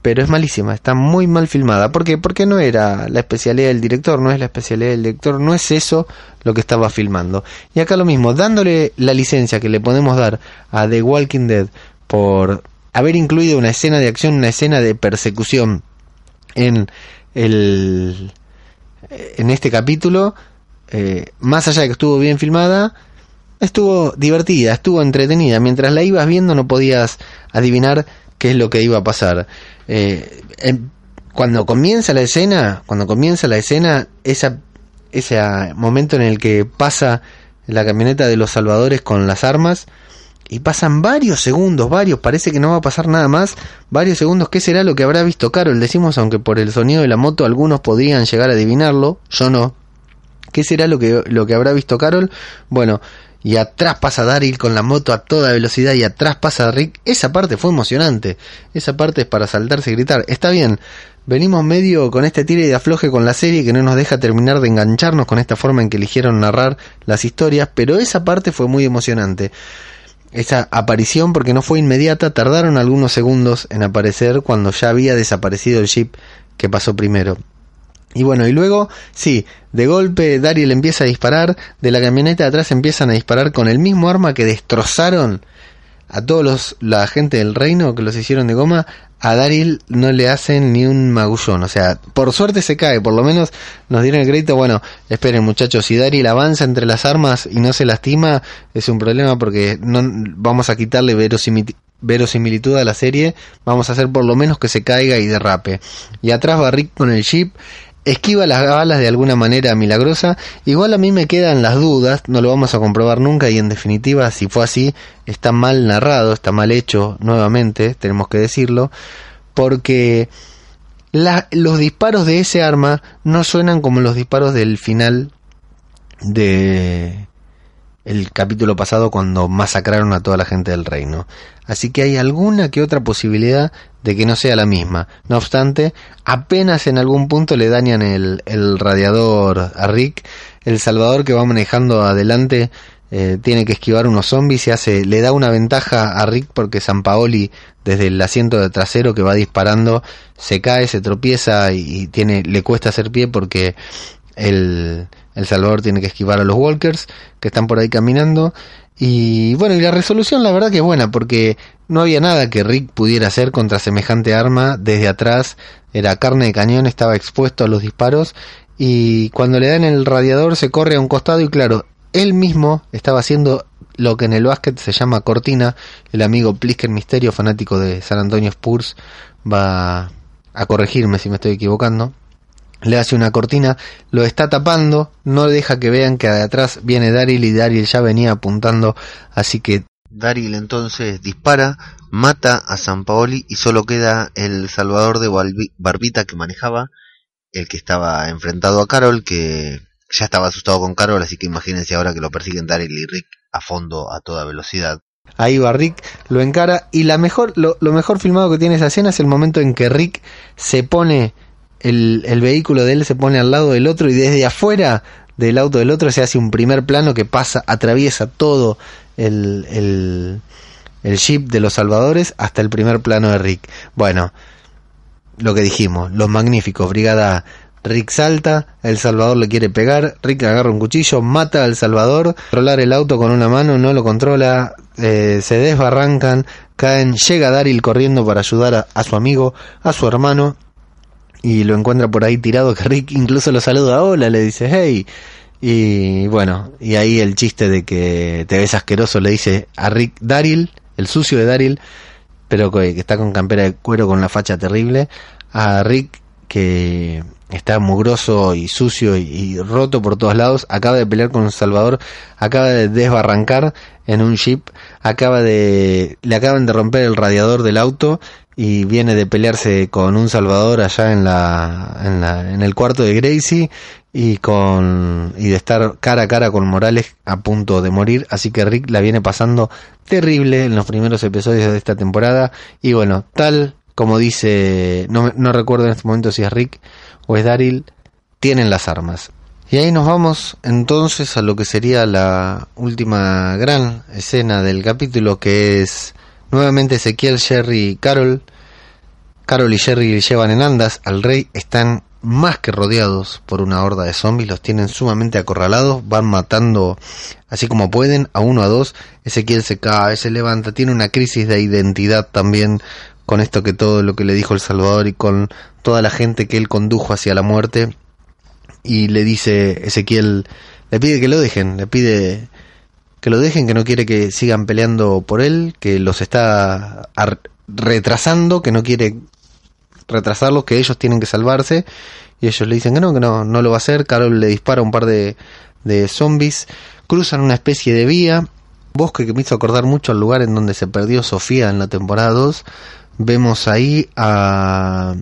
pero es malísima, está muy mal filmada. ¿Por qué? Porque no era la especialidad del director, no es la especialidad del director, no es eso lo que estaba filmando. Y acá lo mismo, dándole la licencia que le podemos dar a The Walking Dead por haber incluido una escena de acción, una escena de persecución en el en este capítulo, eh, más allá de que estuvo bien filmada, estuvo divertida, estuvo entretenida. Mientras la ibas viendo no podías adivinar qué es lo que iba a pasar. Eh, cuando comienza la escena, cuando comienza la escena, esa, ese momento en el que pasa la camioneta de los salvadores con las armas, y pasan varios segundos, varios, parece que no va a pasar nada más, varios segundos, ¿qué será lo que habrá visto Carol? Decimos, aunque por el sonido de la moto algunos podrían llegar a adivinarlo, yo no. ¿Qué será lo que, lo que habrá visto Carol? Bueno, y atrás pasa Daryl con la moto a toda velocidad y atrás pasa Rick. Esa parte fue emocionante. Esa parte es para saltarse y gritar. Está bien, venimos medio con este tire de afloje con la serie que no nos deja terminar de engancharnos con esta forma en que eligieron narrar las historias, pero esa parte fue muy emocionante esa aparición porque no fue inmediata, tardaron algunos segundos en aparecer cuando ya había desaparecido el jeep que pasó primero. Y bueno, y luego, sí, de golpe Daryl empieza a disparar, de la camioneta atrás empiezan a disparar con el mismo arma que destrozaron a todos los, la gente del reino que los hicieron de goma, a Daryl no le hacen ni un magullón. O sea, por suerte se cae, por lo menos nos dieron el crédito. Bueno, esperen muchachos, si Daryl avanza entre las armas y no se lastima, es un problema porque no vamos a quitarle verosimilitud a la serie. Vamos a hacer por lo menos que se caiga y derrape. Y atrás va Rick con el jeep esquiva las balas de alguna manera milagrosa. Igual a mí me quedan las dudas, no lo vamos a comprobar nunca y en definitiva si fue así está mal narrado, está mal hecho nuevamente, tenemos que decirlo, porque los disparos de ese arma no suenan como los disparos del final de el capítulo pasado cuando masacraron a toda la gente del reino. Así que hay alguna que otra posibilidad de que no sea la misma. No obstante, apenas en algún punto le dañan el, el radiador a Rick. El Salvador que va manejando adelante eh, tiene que esquivar unos zombies y hace, le da una ventaja a Rick porque San Paoli desde el asiento de trasero que va disparando se cae, se tropieza y, tiene, le cuesta hacer pie porque el, el Salvador tiene que esquivar a los Walkers que están por ahí caminando. Y bueno, y la resolución la verdad que es buena porque no había nada que Rick pudiera hacer contra semejante arma desde atrás. Era carne de cañón, estaba expuesto a los disparos y cuando le dan el radiador se corre a un costado y claro, él mismo estaba haciendo lo que en el básquet se llama cortina. El amigo Plisker Misterio, fanático de San Antonio Spurs, va a corregirme si me estoy equivocando le hace una cortina, lo está tapando, no deja que vean que de atrás viene Daryl y Daryl ya venía apuntando, así que Daryl entonces dispara, mata a San Paoli y solo queda el salvador de Barbita que manejaba, el que estaba enfrentado a Carol, que ya estaba asustado con Carol, así que imagínense ahora que lo persiguen Daryl y Rick a fondo a toda velocidad. Ahí va Rick, lo encara y la mejor, lo, lo mejor filmado que tiene esa escena es el momento en que Rick se pone el, el, vehículo de él se pone al lado del otro y desde afuera del auto del otro se hace un primer plano que pasa, atraviesa todo el, el, el jeep de los salvadores hasta el primer plano de Rick. Bueno, lo que dijimos, los magníficos, brigada Rick salta, el Salvador le quiere pegar, Rick agarra un cuchillo, mata al Salvador, controlar el auto con una mano, no lo controla, eh, se desbarrancan, caen, llega Daryl corriendo para ayudar a, a, su amigo, a su hermano, y lo encuentra por ahí tirado que Rick incluso lo saluda, hola, le dice, hey. Y bueno, y ahí el chiste de que te ves asqueroso le dice a Rick Daryl, el sucio de Daryl, pero que, está con campera de cuero con la facha terrible, a Rick que está mugroso y sucio y, roto por todos lados, acaba de pelear con Salvador, acaba de desbarrancar en un jeep, acaba de le acaban de romper el radiador del auto y viene de pelearse con un Salvador allá en la, en la en el cuarto de Gracie y con y de estar cara a cara con Morales a punto de morir, así que Rick la viene pasando terrible en los primeros episodios de esta temporada y bueno, tal como dice, no, no recuerdo en este momento si es Rick o es Daryl, tienen las armas. Y ahí nos vamos entonces a lo que sería la última gran escena del capítulo que es Nuevamente Ezequiel, Jerry y Carol. Carol y Jerry llevan en andas. Al rey, están más que rodeados por una horda de zombies, los tienen sumamente acorralados, van matando así como pueden, a uno a dos, Ezequiel se cae, se levanta, tiene una crisis de identidad también con esto que todo lo que le dijo el Salvador y con toda la gente que él condujo hacia la muerte. Y le dice Ezequiel, le pide que lo dejen, le pide que lo dejen, que no quiere que sigan peleando por él, que los está retrasando, que no quiere retrasarlos, que ellos tienen que salvarse. Y ellos le dicen que no, que no, no lo va a hacer. Carol le dispara un par de, de zombies. Cruzan una especie de vía. Bosque que me hizo acordar mucho al lugar en donde se perdió Sofía en la temporada 2. Vemos ahí a,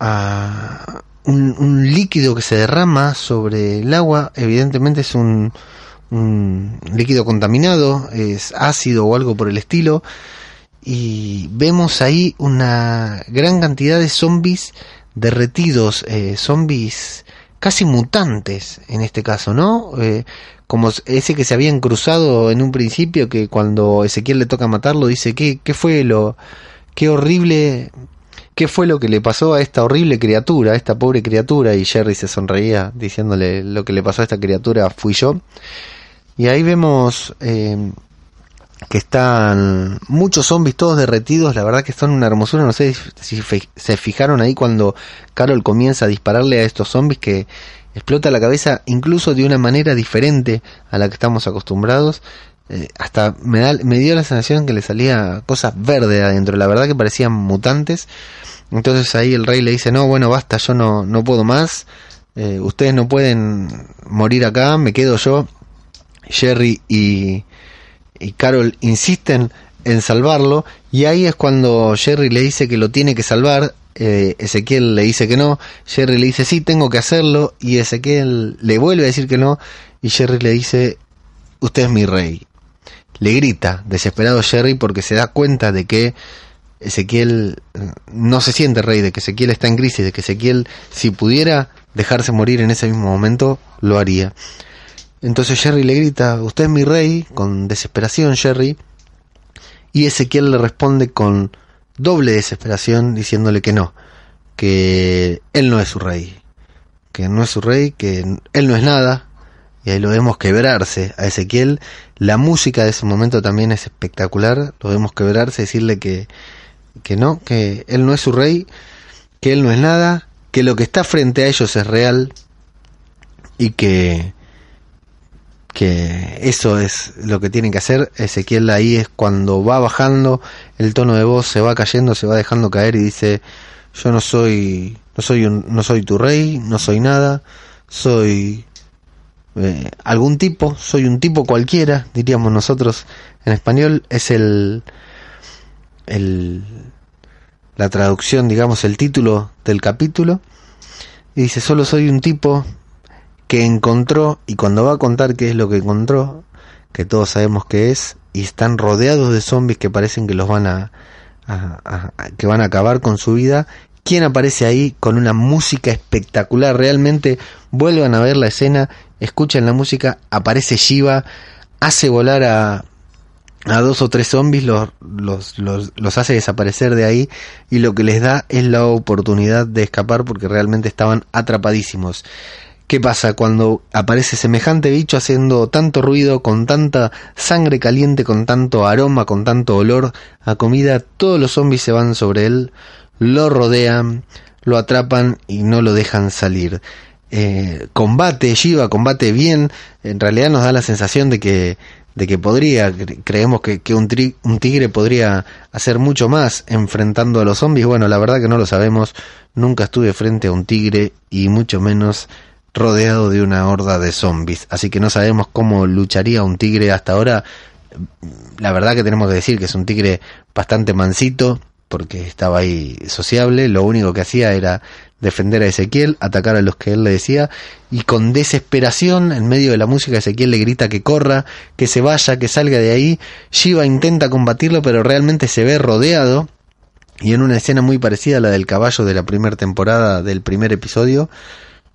a un, un, líquido que se derrama sobre el agua. Evidentemente es un, un líquido contaminado, es ácido o algo por el estilo y vemos ahí una gran cantidad de zombies derretidos, eh, zombies casi mutantes en este caso, ¿no? Eh, como ese que se habían cruzado en un principio, que cuando Ezequiel le toca matarlo, dice, ¿qué, qué fue lo, qué horrible, qué fue lo que le pasó a esta horrible criatura, a esta pobre criatura? Y Jerry se sonreía diciéndole, lo que le pasó a esta criatura fui yo. Y ahí vemos eh, que están muchos zombies todos derretidos, la verdad que son una hermosura, no sé si se fijaron ahí cuando Carol comienza a dispararle a estos zombies que explota la cabeza incluso de una manera diferente a la que estamos acostumbrados. Eh, hasta me, da, me dio la sensación que le salía cosas verdes adentro, la verdad que parecían mutantes. Entonces ahí el rey le dice, no, bueno, basta, yo no, no puedo más, eh, ustedes no pueden morir acá, me quedo yo. Jerry y, Carol insisten en salvarlo y ahí es cuando Jerry le dice que lo tiene que salvar, eh, Ezequiel le dice que no, Jerry le dice sí, tengo que hacerlo y Ezequiel le vuelve a decir que no y Jerry le dice usted es mi rey. Le grita desesperado Jerry porque se da cuenta de que Ezequiel no se siente rey, de que Ezequiel está en crisis, de que Ezequiel si pudiera dejarse morir en ese mismo momento lo haría. Entonces Jerry le grita, usted es mi rey, con desesperación Jerry, y Ezequiel le responde con doble desesperación diciéndole que no, que él no es su rey, que no es su rey, que él no es nada, y ahí lo vemos quebrarse a Ezequiel. La música de ese momento también es espectacular, lo vemos quebrarse, decirle que, que no, que él no es su rey, que él no es nada, que lo que está frente a ellos es real y que que eso es lo que tienen que hacer. Ezequiel ahí es cuando va bajando, el tono de voz se va cayendo, se va dejando caer y dice, yo no soy, no soy no soy tu rey, no soy nada, soy eh, algún tipo, soy un tipo cualquiera, diríamos nosotros en español, es el, el, la traducción, digamos, el título del capítulo. Y dice, solo soy un tipo que encontró y cuando va a contar qué es lo que encontró, que todos sabemos que es, y están rodeados de zombies que parecen que los van a, que van a acabar con su vida. ¿Quién aparece ahí con una música espectacular? Realmente vuelvan a ver la escena, escuchen la música, aparece Shiva, hace volar a, a dos o tres zombies, los, los, los, los, hace desaparecer de ahí y lo que les da es la oportunidad de escapar porque realmente estaban atrapadísimos. ¿Qué pasa cuando aparece semejante bicho haciendo tanto ruido, con tanta sangre caliente, con tanto aroma, con tanto olor a comida? Todos los zombies se van sobre él, lo rodean, lo atrapan y no lo dejan salir. Eh, combate, Shiva combate bien, en realidad nos da la sensación de que de que podría, creemos que, un, un, tigre podría hacer mucho más enfrentando a los zombies. Bueno, la verdad que no lo sabemos, nunca estuve frente a un tigre y mucho menos rodeado de una horda de zombies. Así que no sabemos cómo lucharía un tigre hasta ahora. La verdad que tenemos que decir que es un tigre bastante mansito, porque estaba ahí sociable. Lo único que hacía era defender a Ezequiel, atacar a los que él le decía, y con desesperación, en medio de la música, Ezequiel le grita que corra, que se vaya, que salga de ahí. Shiva intenta combatirlo, pero realmente se ve rodeado. Y en una escena muy parecida a la del caballo de la primera temporada del primer episodio,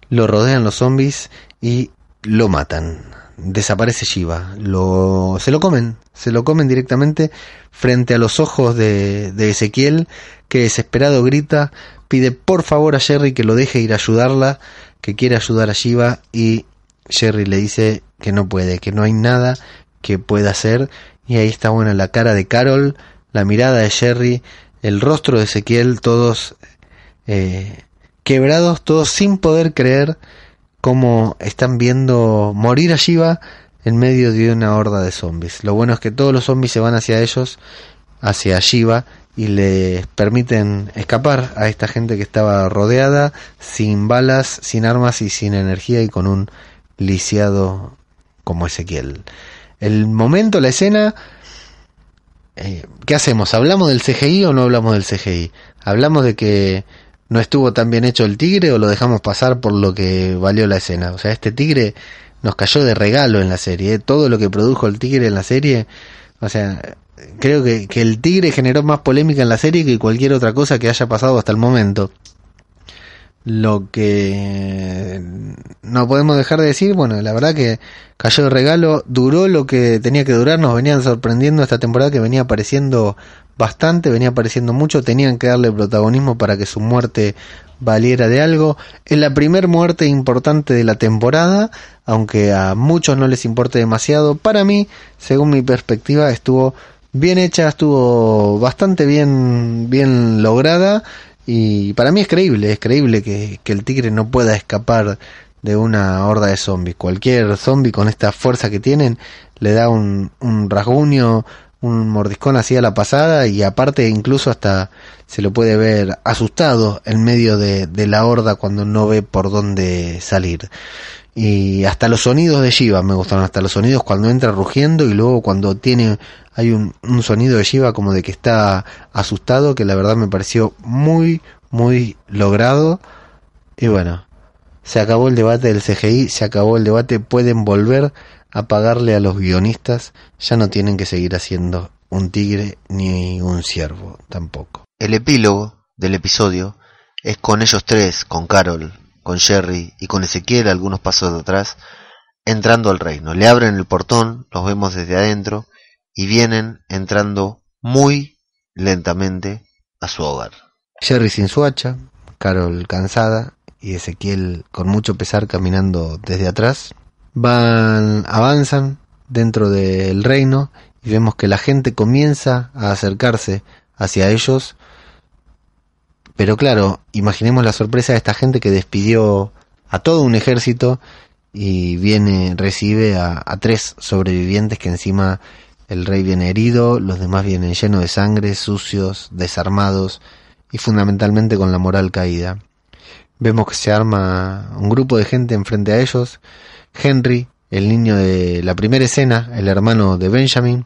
lo rodean los zombies y lo matan. Desaparece Shiva, lo, se lo comen, se lo comen directamente frente a los ojos de, de Ezequiel, que desesperado grita pide por favor a Jerry que lo deje ir a ayudarla, que quiere ayudar a Shiva y Jerry le dice que no puede, que no hay nada que pueda hacer y ahí está buena la cara de Carol, la mirada de Jerry, el rostro de Ezequiel, todos eh, quebrados, todos sin poder creer cómo están viendo morir a Shiva en medio de una horda de zombies. Lo bueno es que todos los zombies se van hacia ellos, hacia Shiva, y les permiten escapar a esta gente que estaba rodeada, sin balas, sin armas y sin energía y con un lisiado como Ezequiel. El momento, la escena, eh, ¿qué hacemos? ¿Hablamos del CGI o no hablamos del CGI? ¿Hablamos de que no estuvo tan bien hecho el tigre o lo dejamos pasar por lo que valió la escena? O sea, este tigre nos cayó de regalo en la serie. ¿eh? Todo lo que produjo el tigre en la serie, o sea, creo que, que el tigre generó más polémica en la serie que cualquier otra cosa que haya pasado hasta el momento. Lo que no podemos dejar de decir, bueno, la verdad que cayó de regalo, duró lo que tenía que durar, nos venían sorprendiendo esta temporada que venía apareciendo bastante, venía apareciendo mucho, tenían que darle protagonismo para que su muerte valiera de algo. Es la primer muerte importante de la temporada, aunque a muchos no les importe demasiado. Para mí, según mi perspectiva, estuvo bien hecha, estuvo bastante bien, bien lograda y para mí es creíble, es creíble que, que el tigre no pueda escapar de una horda de zombies. Cualquier zombie con esta fuerza que tienen le da un, un rasguño, un mordiscón así a la pasada y aparte incluso hasta se lo puede ver asustado en medio de, de la horda cuando no ve por dónde salir. Y hasta los sonidos de Shiva me gustaron, hasta los sonidos cuando entra rugiendo y luego cuando tiene, hay un, un sonido de Shiva como de que está asustado, que la verdad me pareció muy, muy logrado. Y bueno, se acabó el debate del CGI, se acabó el debate, pueden volver a pagarle a los guionistas, ya no tienen que seguir haciendo un tigre ni un ciervo tampoco. El epílogo del episodio es con ellos tres, con Carol, con Jerry y con Ezequiel algunos pasos de atrás, entrando al reino. Le abren el portón, los vemos desde adentro y vienen entrando muy lentamente a su hogar. Jerry sin su hacha, Carol cansada y Ezequiel con mucho pesar caminando desde atrás. Van, avanzan dentro del reino y vemos que la gente comienza a acercarse hacia ellos pero claro, imaginemos la sorpresa de esta gente que despidió a todo un ejército y viene, recibe a, tres sobrevivientes que encima el rey viene herido, los demás vienen llenos de sangre, sucios, desarmados y fundamentalmente con la moral caída. Vemos que se arma un grupo de gente enfrente a ellos. Henry, el niño de la primera escena, el hermano de Benjamin,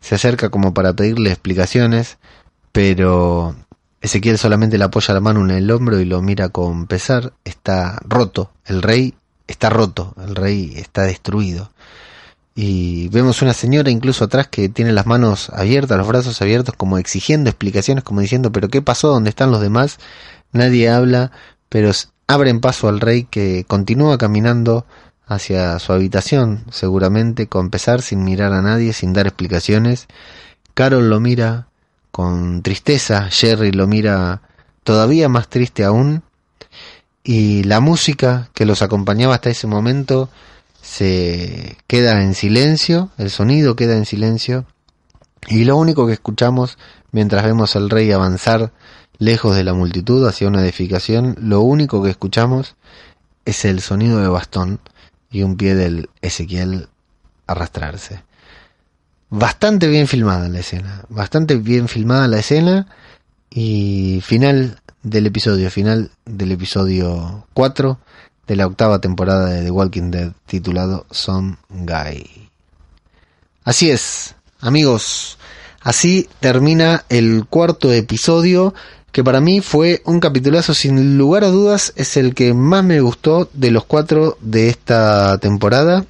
se acerca como para pedirle explicaciones, pero Ezequiel solamente le apoya la mano en el hombro y lo mira con pesar. Está roto. El rey está roto. El rey está destruido. Y vemos una señora incluso atrás que tiene las manos abiertas, los brazos abiertos, como exigiendo explicaciones, como diciendo, pero ¿qué pasó? ¿Dónde están los demás? Nadie habla, pero abren paso al rey que continúa caminando hacia su habitación, seguramente con pesar, sin mirar a nadie, sin dar explicaciones. Carol lo mira con tristeza, Jerry lo mira todavía más triste aún, y la música que los acompañaba hasta ese momento se queda en silencio, el sonido queda en silencio, y lo único que escuchamos mientras vemos al rey avanzar lejos de la multitud hacia una edificación, lo único que escuchamos es el sonido de bastón y un pie del Ezequiel arrastrarse. Bastante bien filmada la escena, bastante bien filmada la escena y final del episodio, final del episodio 4 de la octava temporada de The Walking Dead titulado Some Guy. Así es, amigos, así termina el cuarto episodio que para mí fue un capitulazo sin lugar a dudas, es el que más me gustó de los cuatro de esta temporada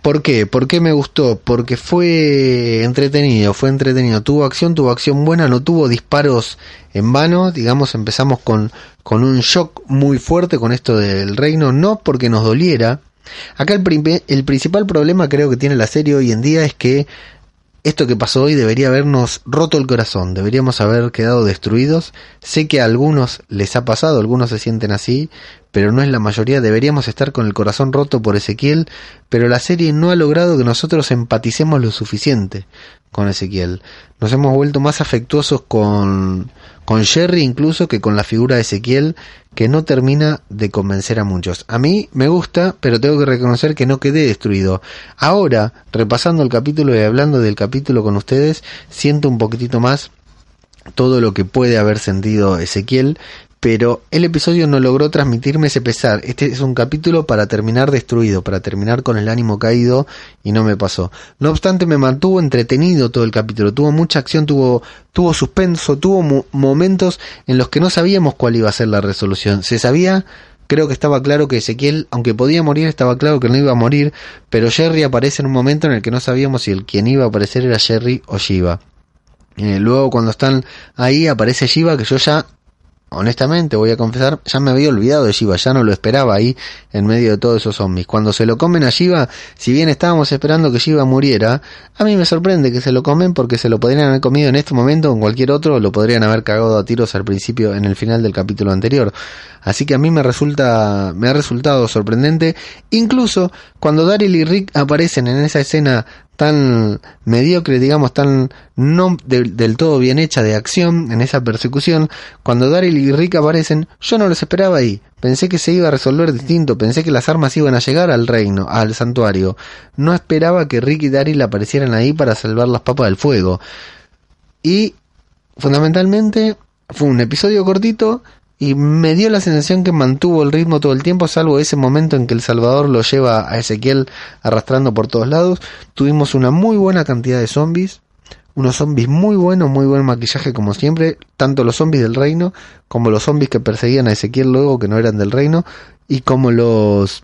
¿Por qué? ¿Por qué me gustó? Porque fue entretenido, fue entretenido. Tuvo acción, tuvo acción buena, no tuvo disparos en vano. Digamos, empezamos con, con un shock muy fuerte con esto del reino, no porque nos doliera. Acá el, el principal problema creo que tiene la serie hoy en día es que esto que pasó hoy debería habernos roto el corazón, deberíamos haber quedado destruidos. Sé que a algunos les ha pasado, algunos se sienten así, pero no es la mayoría. Deberíamos estar con el corazón roto por Ezequiel, pero la serie no ha logrado que nosotros empaticemos lo suficiente con Ezequiel. Nos hemos vuelto más afectuosos con, con Jerry incluso que con la figura de Ezequiel que no termina de convencer a muchos. A mí me gusta, pero tengo que reconocer que no quedé destruido. Ahora, repasando el capítulo y hablando del capítulo con ustedes, siento un poquitito más todo lo que puede haber sentido Ezequiel, pero el episodio no logró transmitirme ese pesar. Este es un capítulo para terminar destruido, para terminar con el ánimo caído y no me pasó. No obstante, me mantuvo entretenido todo el capítulo. Tuvo mucha acción, tuvo, tuvo suspenso, tuvo momentos en los que no sabíamos cuál iba a ser la resolución. Se sabía, creo que estaba claro que Ezequiel, aunque podía morir, estaba claro que no iba a morir, pero Jerry aparece en un momento en el que no sabíamos si el quien iba a aparecer era Jerry o Shiva. Eh, luego cuando están ahí aparece Shiva que yo ya honestamente voy a confesar, ya me había olvidado de Shiva, ya no lo esperaba ahí en medio de todos esos zombies. Cuando se lo comen a Shiva, si bien estábamos esperando que Shiva muriera, a mí me sorprende que se lo comen porque se lo podrían haber comido en este momento o en cualquier otro, lo podrían haber cagado a tiros al principio, en el final del capítulo anterior. Así que a mí me resulta, me ha resultado sorprendente, incluso cuando Daryl y Rick aparecen en esa escena tan mediocre, digamos, tan no del todo bien hecha de acción en esa persecución, cuando Daryl y Rick aparecen, yo no los esperaba ahí. Pensé que se iba a resolver distinto, pensé que las armas iban a llegar al reino, al santuario. No esperaba que Rick y Daryl aparecieran ahí para salvar las papas del fuego. Y fundamentalmente fue un episodio cortito y me dio la sensación que mantuvo el ritmo todo el tiempo, salvo ese momento en que El Salvador lo lleva a Ezequiel arrastrando por todos lados. Tuvimos una muy buena cantidad de zombies, unos zombies muy buenos, muy buen maquillaje como siempre, tanto los zombies del reino como los zombies que perseguían a Ezequiel luego que no eran del reino y como los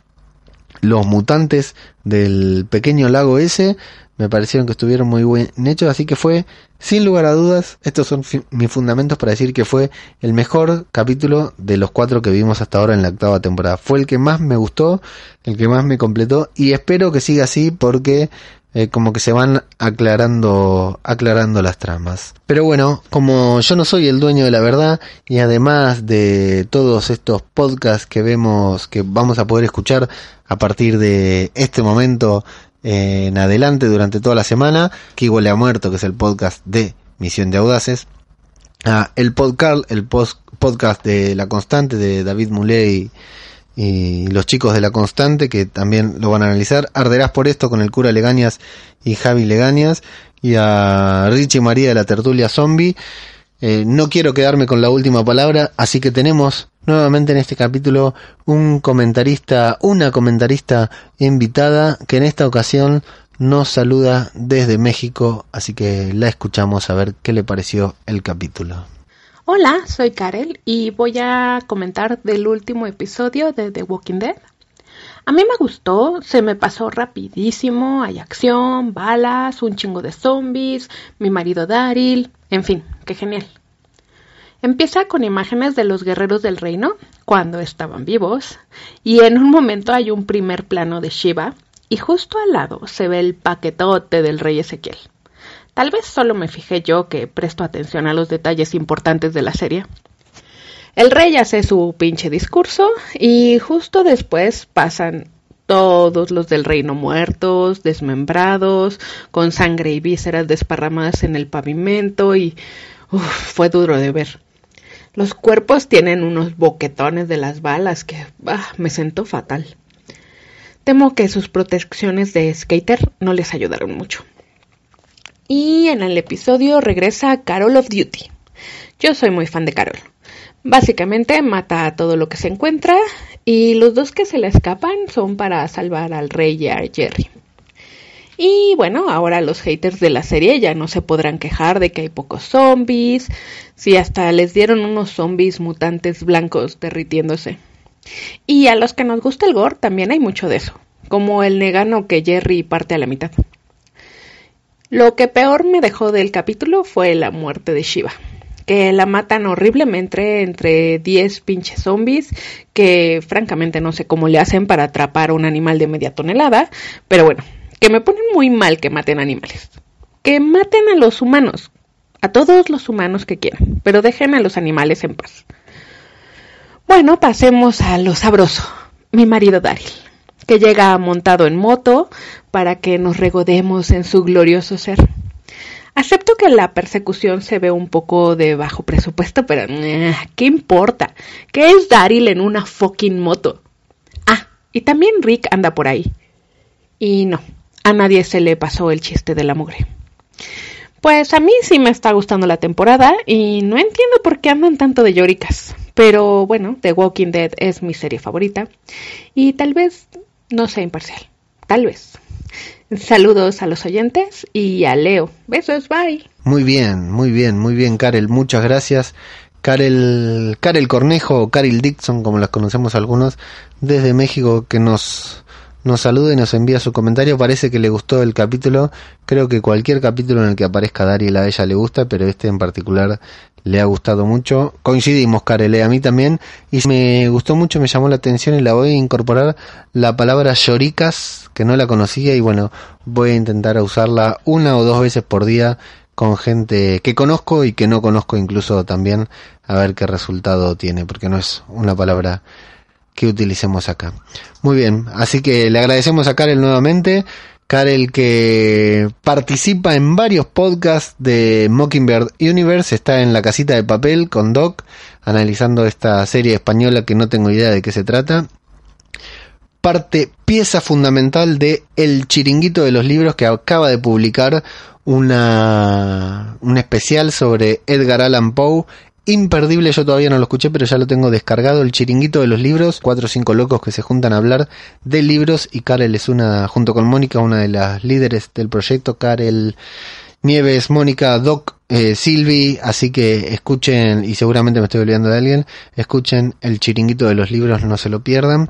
los mutantes del pequeño lago ese me parecieron que estuvieron muy bien hechos, así que fue, sin lugar a dudas, estos son mis fundamentos para decir que fue el mejor capítulo de los cuatro que vimos hasta ahora en la octava temporada. Fue el que más me gustó, el que más me completó y espero que siga así porque eh, como que se van aclarando, aclarando las tramas. Pero bueno, como yo no soy el dueño de la verdad y además de todos estos podcasts que vemos, que vamos a poder escuchar a partir de este momento en adelante durante toda la semana. Que igual ha muerto, que es el podcast de Misión de Audaces. Ah, el podcast, el podcast de La Constante de David Muley y, los chicos de La Constante que también lo van a analizar. Arderás por esto con el cura Legañas y Javi Legañas y a Richie María de la Tertulia Zombie. Eh, no quiero quedarme con la última palabra, así que tenemos nuevamente en este capítulo un comentarista, una comentarista invitada que en esta ocasión nos saluda desde México, así que la escuchamos a ver qué le pareció el capítulo. Hola, soy Karel y voy a comentar del último episodio de The Walking Dead. A mí me gustó, se me pasó rapidísimo, hay acción, balas, un chingo de zombies, mi marido Daryl, en fin, qué genial. Empieza con imágenes de los guerreros del reino cuando estaban vivos y en un momento hay un primer plano de Shiva y justo al lado se ve el paquetote del rey Ezequiel. Tal vez solo me fijé yo que presto atención a los detalles importantes de la serie. El rey hace su pinche discurso y justo después pasan todos los del reino muertos, desmembrados, con sangre y vísceras desparramadas en el pavimento y fue duro de ver. Los cuerpos tienen unos boquetones de las balas que ah, me sentó fatal. Temo que sus protecciones de skater no les ayudaron mucho. Y en el episodio regresa Carol of Duty. Yo soy muy fan de Carol. Básicamente mata a todo lo que se encuentra y los dos que se le escapan son para salvar al rey y a Jerry. Y bueno, ahora los haters de la serie ya no se podrán quejar de que hay pocos zombies, si hasta les dieron unos zombies mutantes blancos derritiéndose. Y a los que nos gusta el gore también hay mucho de eso, como el negano que Jerry parte a la mitad. Lo que peor me dejó del capítulo fue la muerte de Shiva, que la matan horriblemente entre 10 pinches zombies, que francamente no sé cómo le hacen para atrapar a un animal de media tonelada, pero bueno, que me ponen muy mal que maten animales. que maten a los humanos, a todos los humanos que quieran, pero dejen a los animales en paz. Bueno, pasemos a lo sabroso, mi marido Daryl, que llega montado en moto para que nos regodemos en su glorioso ser. Acepto que la persecución se ve un poco de bajo presupuesto, pero eh, ¿qué importa? ¿Qué es Daryl en una fucking moto? Ah, y también Rick anda por ahí. Y no, a nadie se le pasó el chiste de la mugre. Pues a mí sí me está gustando la temporada y no entiendo por qué andan tanto de lloricas. Pero bueno, The Walking Dead es mi serie favorita y tal vez no sea imparcial. Tal vez. Saludos a los oyentes y a Leo. Besos, bye. Muy bien, muy bien, muy bien, Karel. Muchas gracias. Karel, Karel Cornejo o Karel Dixon, como las conocemos algunos, desde México, que nos nos saluda y nos envía su comentario. Parece que le gustó el capítulo. Creo que cualquier capítulo en el que aparezca Daryl a ella le gusta, pero este en particular le ha gustado mucho. Coincidimos, Karele, a mí también. Y me gustó mucho, me llamó la atención y la voy a incorporar la palabra lloricas, que no la conocía, y bueno, voy a intentar usarla una o dos veces por día con gente que conozco y que no conozco incluso también, a ver qué resultado tiene, porque no es una palabra que utilicemos acá. Muy bien, así que le agradecemos a Karel nuevamente. Karel que participa en varios podcasts de Mockingbird Universe, está en la casita de papel con Doc, analizando esta serie española que no tengo idea de qué se trata. Parte, pieza fundamental de El Chiringuito de los Libros que acaba de publicar una, un especial sobre Edgar Allan Poe imperdible, yo todavía no lo escuché, pero ya lo tengo descargado, el chiringuito de los libros, cuatro o cinco locos que se juntan a hablar de libros y Karel es una, junto con Mónica, una de las líderes del proyecto, Karel Nieves, Mónica, Doc, eh, Silvi, así que escuchen, y seguramente me estoy olvidando de alguien, escuchen el chiringuito de los libros, no se lo pierdan.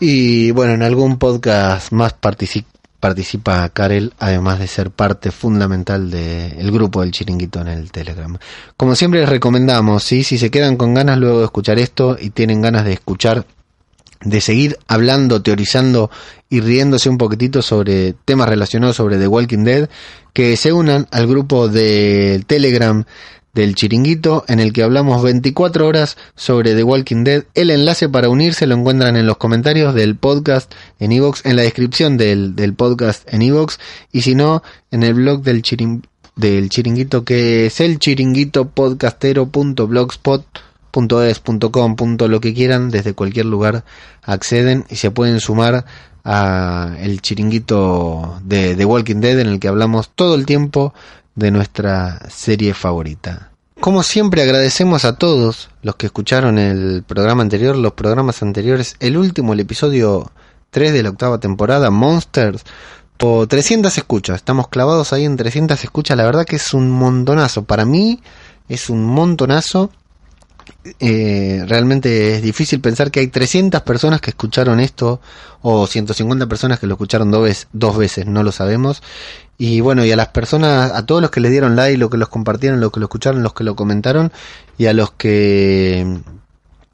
Y bueno, en algún podcast más participen participa Karel, además de ser parte fundamental del grupo del chiringuito en el Telegram. Como siempre les recomendamos, ¿sí? si se quedan con ganas luego de escuchar esto y tienen ganas de escuchar, de seguir hablando, teorizando y riéndose un poquitito sobre temas relacionados sobre The Walking Dead, que se unan al grupo del Telegram del chiringuito en el que hablamos 24 horas sobre The Walking Dead. El enlace para unirse lo encuentran en los comentarios del podcast en iVoox, en la descripción del, podcast en iVoox y si no, en el blog del, del chiringuito que es el chiringuito lo que quieran, desde cualquier lugar acceden y se pueden sumar a el chiringuito de The Walking Dead en el que hablamos todo el tiempo de nuestra serie favorita. Como siempre agradecemos a todos los que escucharon el programa anterior, los programas anteriores, el último, el episodio 3 de la octava temporada, Monsters, o 300 escuchas, estamos clavados ahí en 300 escuchas, la verdad que es un montonazo, para mí es un montonazo eh, realmente es difícil pensar que hay 300 personas que escucharon esto o 150 personas que lo escucharon dos veces, no lo sabemos. Y bueno, y a las personas, a todos los que le dieron like, los que los compartieron, los que lo escucharon, los que lo comentaron y a los que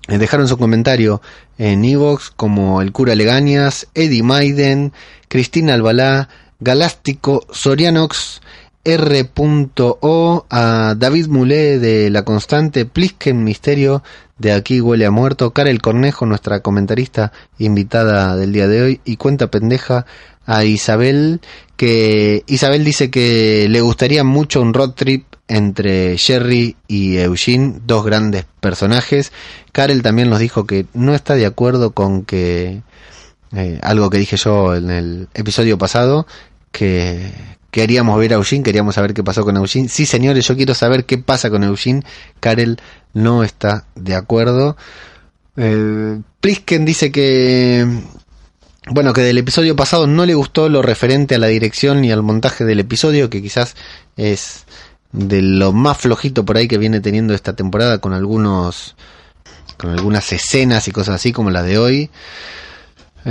eh, dejaron su comentario en Evox como el cura Legañas, Eddie Maiden, Cristina Albalá, Galástico, Sorianox, R.O. a David Mulé de La Constante, Plisken Misterio de Aquí Huele a Muerto, Karel Cornejo, nuestra comentarista invitada del día de hoy, y cuenta pendeja a Isabel, que Isabel dice que le gustaría mucho un road trip entre Jerry y Eugene, dos grandes personajes. Karel también nos dijo que no está de acuerdo con que eh, algo que dije yo en el episodio pasado, que, queríamos ver a Eugene, queríamos saber qué pasó con Eugene. Sí, señores, yo quiero saber qué pasa con Eugene. Karel no está de acuerdo. Eh, dice que bueno, que del episodio pasado no le gustó lo referente a la dirección ni al montaje del episodio, que quizás es de lo más flojito por ahí que viene teniendo esta temporada con algunos con algunas escenas y cosas así como la de hoy.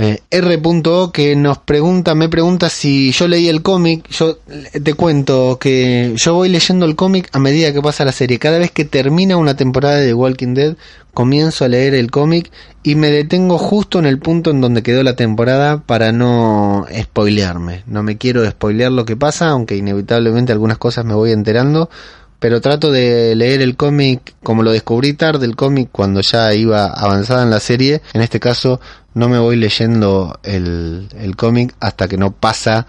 Eh, R.O que nos pregunta, me pregunta si yo leí el cómic. Yo te cuento que yo voy leyendo el cómic a medida que pasa la serie. Cada vez que termina una temporada de Walking Dead, comienzo a leer el cómic y me detengo justo en el punto en donde quedó la temporada para no spoilearme. No me quiero spoilear lo que pasa, aunque inevitablemente algunas cosas me voy enterando pero trato de leer el cómic como lo descubrí tarde el cómic cuando ya iba avanzada en la serie en este caso no me voy leyendo el, cómic hasta que no pasa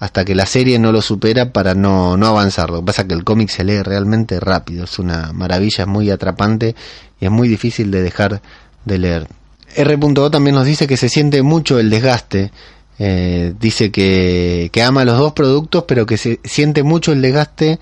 hasta que la serie no lo supera para no, no avanzar. Lo que pasa es que el cómic se lee realmente rápido, es una maravilla, es muy atrapante y es muy difícil de dejar de leer. R.O también nos dice que se siente mucho el desgaste. Eh, dice que, que ama los dos productos, pero que se siente mucho el desgaste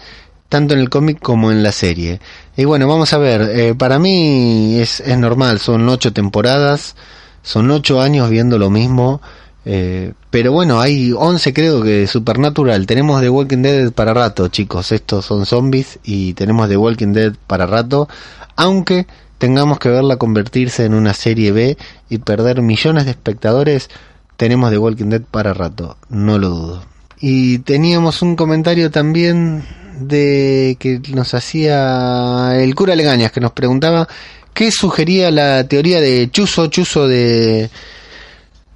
tanto en el cómic como en la serie. Y bueno, vamos a ver, eh, para mí es, normal, son ocho temporadas, son ocho años viendo lo mismo, eh, pero bueno, hay once creo que Supernatural, tenemos The Walking Dead para rato, chicos, estos son zombies y tenemos The Walking Dead para rato, aunque tengamos que verla convertirse en una serie B y perder millones de espectadores, tenemos The Walking Dead para rato, no lo dudo. Y teníamos un comentario también de que nos hacía el cura Legañas, que nos preguntaba qué sugería la teoría de Chuso, Chuso de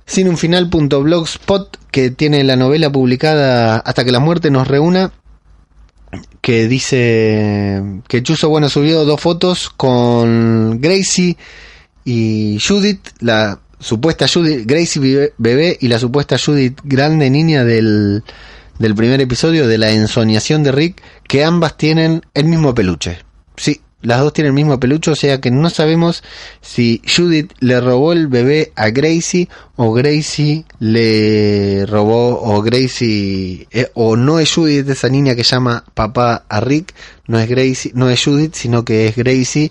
sin un final.blogspot, que tiene la novela publicada hasta que la muerte nos reúna, que dice que Chuso, bueno, subió dos fotos con Gracie y Judith, la supuesta Judith, Gracie bebé y la supuesta Judith grande niña del del primer episodio de la ensoñación de Rick, que ambas tienen el mismo peluche. Sí, las dos tienen el mismo peluche, o sea que no sabemos si Judith le robó el bebé a Gracie o Gracie le robó o Gracie eh, o no es Judith esa niña que llama papá a Rick, no es Gracie, no es Judith, sino que es Gracie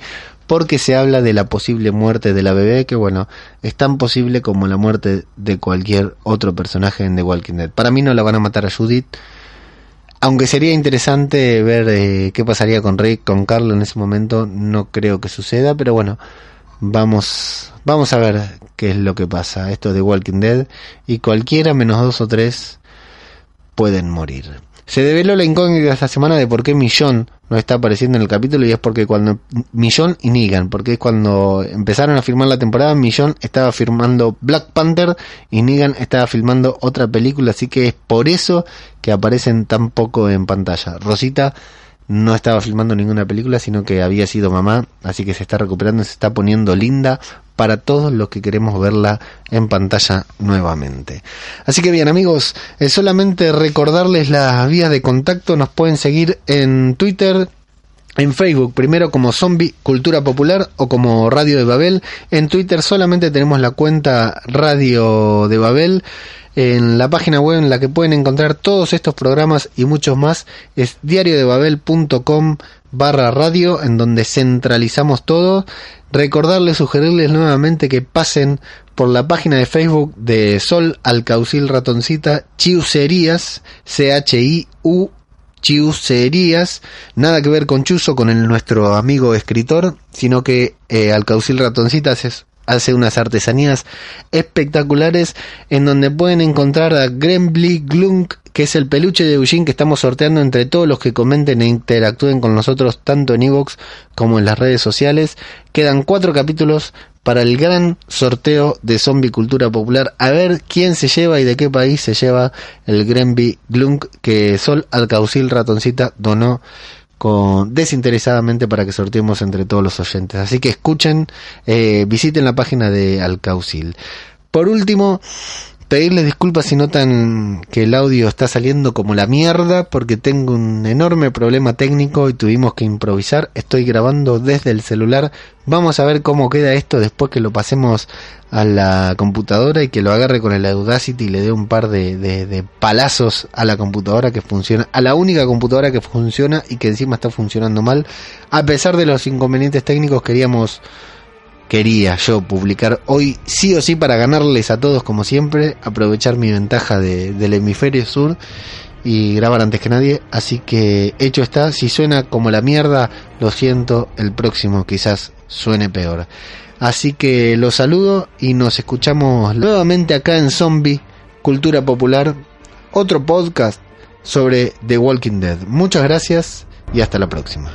porque se habla de la posible muerte de la bebé, que bueno, es tan posible como la muerte de cualquier otro personaje en The Walking Dead. Para mí no la van a matar a Judith, aunque sería interesante ver eh, qué pasaría con Rick, con Carlo en ese momento, no creo que suceda, pero bueno, vamos, vamos a ver qué es lo que pasa. Esto de Walking Dead y cualquiera menos dos o tres pueden morir. Se develó la incógnita esta semana de por qué Millón no está apareciendo en el capítulo y es porque cuando Millón y Negan, porque es cuando empezaron a filmar la temporada, Millón estaba filmando Black Panther y Negan estaba filmando otra película, así que es por eso que aparecen tan poco en pantalla. Rosita no estaba filmando ninguna película, sino que había sido mamá, así que se está recuperando, se está poniendo linda para todos los que queremos verla en pantalla nuevamente. Así que bien amigos, eh, solamente recordarles las vías de contacto, nos pueden seguir en Twitter, en Facebook, primero como Zombie Cultura Popular o como Radio de Babel. En Twitter solamente tenemos la cuenta Radio de Babel. En la página web en la que pueden encontrar todos estos programas y muchos más es diariodebabel.com barra radio en donde centralizamos todo. Recordarles, sugerirles nuevamente que pasen por la página de Facebook de Sol Alcaucil Ratoncita Chiuserías, C-H-I-U Chiuserías, nada que ver con Chuso, con el, nuestro amigo escritor, sino que eh, Alcaucil Ratoncitas es hace unas artesanías espectaculares en donde pueden encontrar a Grembly Glunk, que es el peluche de Eugene que estamos sorteando entre todos los que comenten e interactúen con nosotros tanto en Evox como en las redes sociales. Quedan cuatro capítulos para el gran sorteo de Zombie Cultura Popular. A ver quién se lleva y de qué país se lleva el Gremby Glunk que Sol Alcaucil Ratoncita donó con, desinteresadamente para que sorteemos entre todos los oyentes. Así que escuchen, eh, visiten la página de Alcaucil. Por último, pedirles disculpas si notan que el audio está saliendo como la mierda porque tengo un enorme problema técnico y tuvimos que improvisar. Estoy grabando desde el celular. Vamos a ver cómo queda esto después que lo pasemos a la computadora y que lo agarre con el Audacity y le dé un par de, de palazos a la computadora que funciona, a la única computadora que funciona y que encima está funcionando mal. A pesar de los inconvenientes técnicos queríamos quería yo publicar hoy sí o sí para ganarles a todos como siempre, aprovechar mi ventaja del hemisferio sur y grabar antes que nadie, así que hecho está, si suena como la mierda, lo siento, el próximo quizás suene peor. Así que los saludo y nos escuchamos nuevamente acá en Zombie Cultura Popular, otro podcast sobre The Walking Dead. Muchas gracias y hasta la próxima.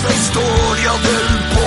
svensk står jag väl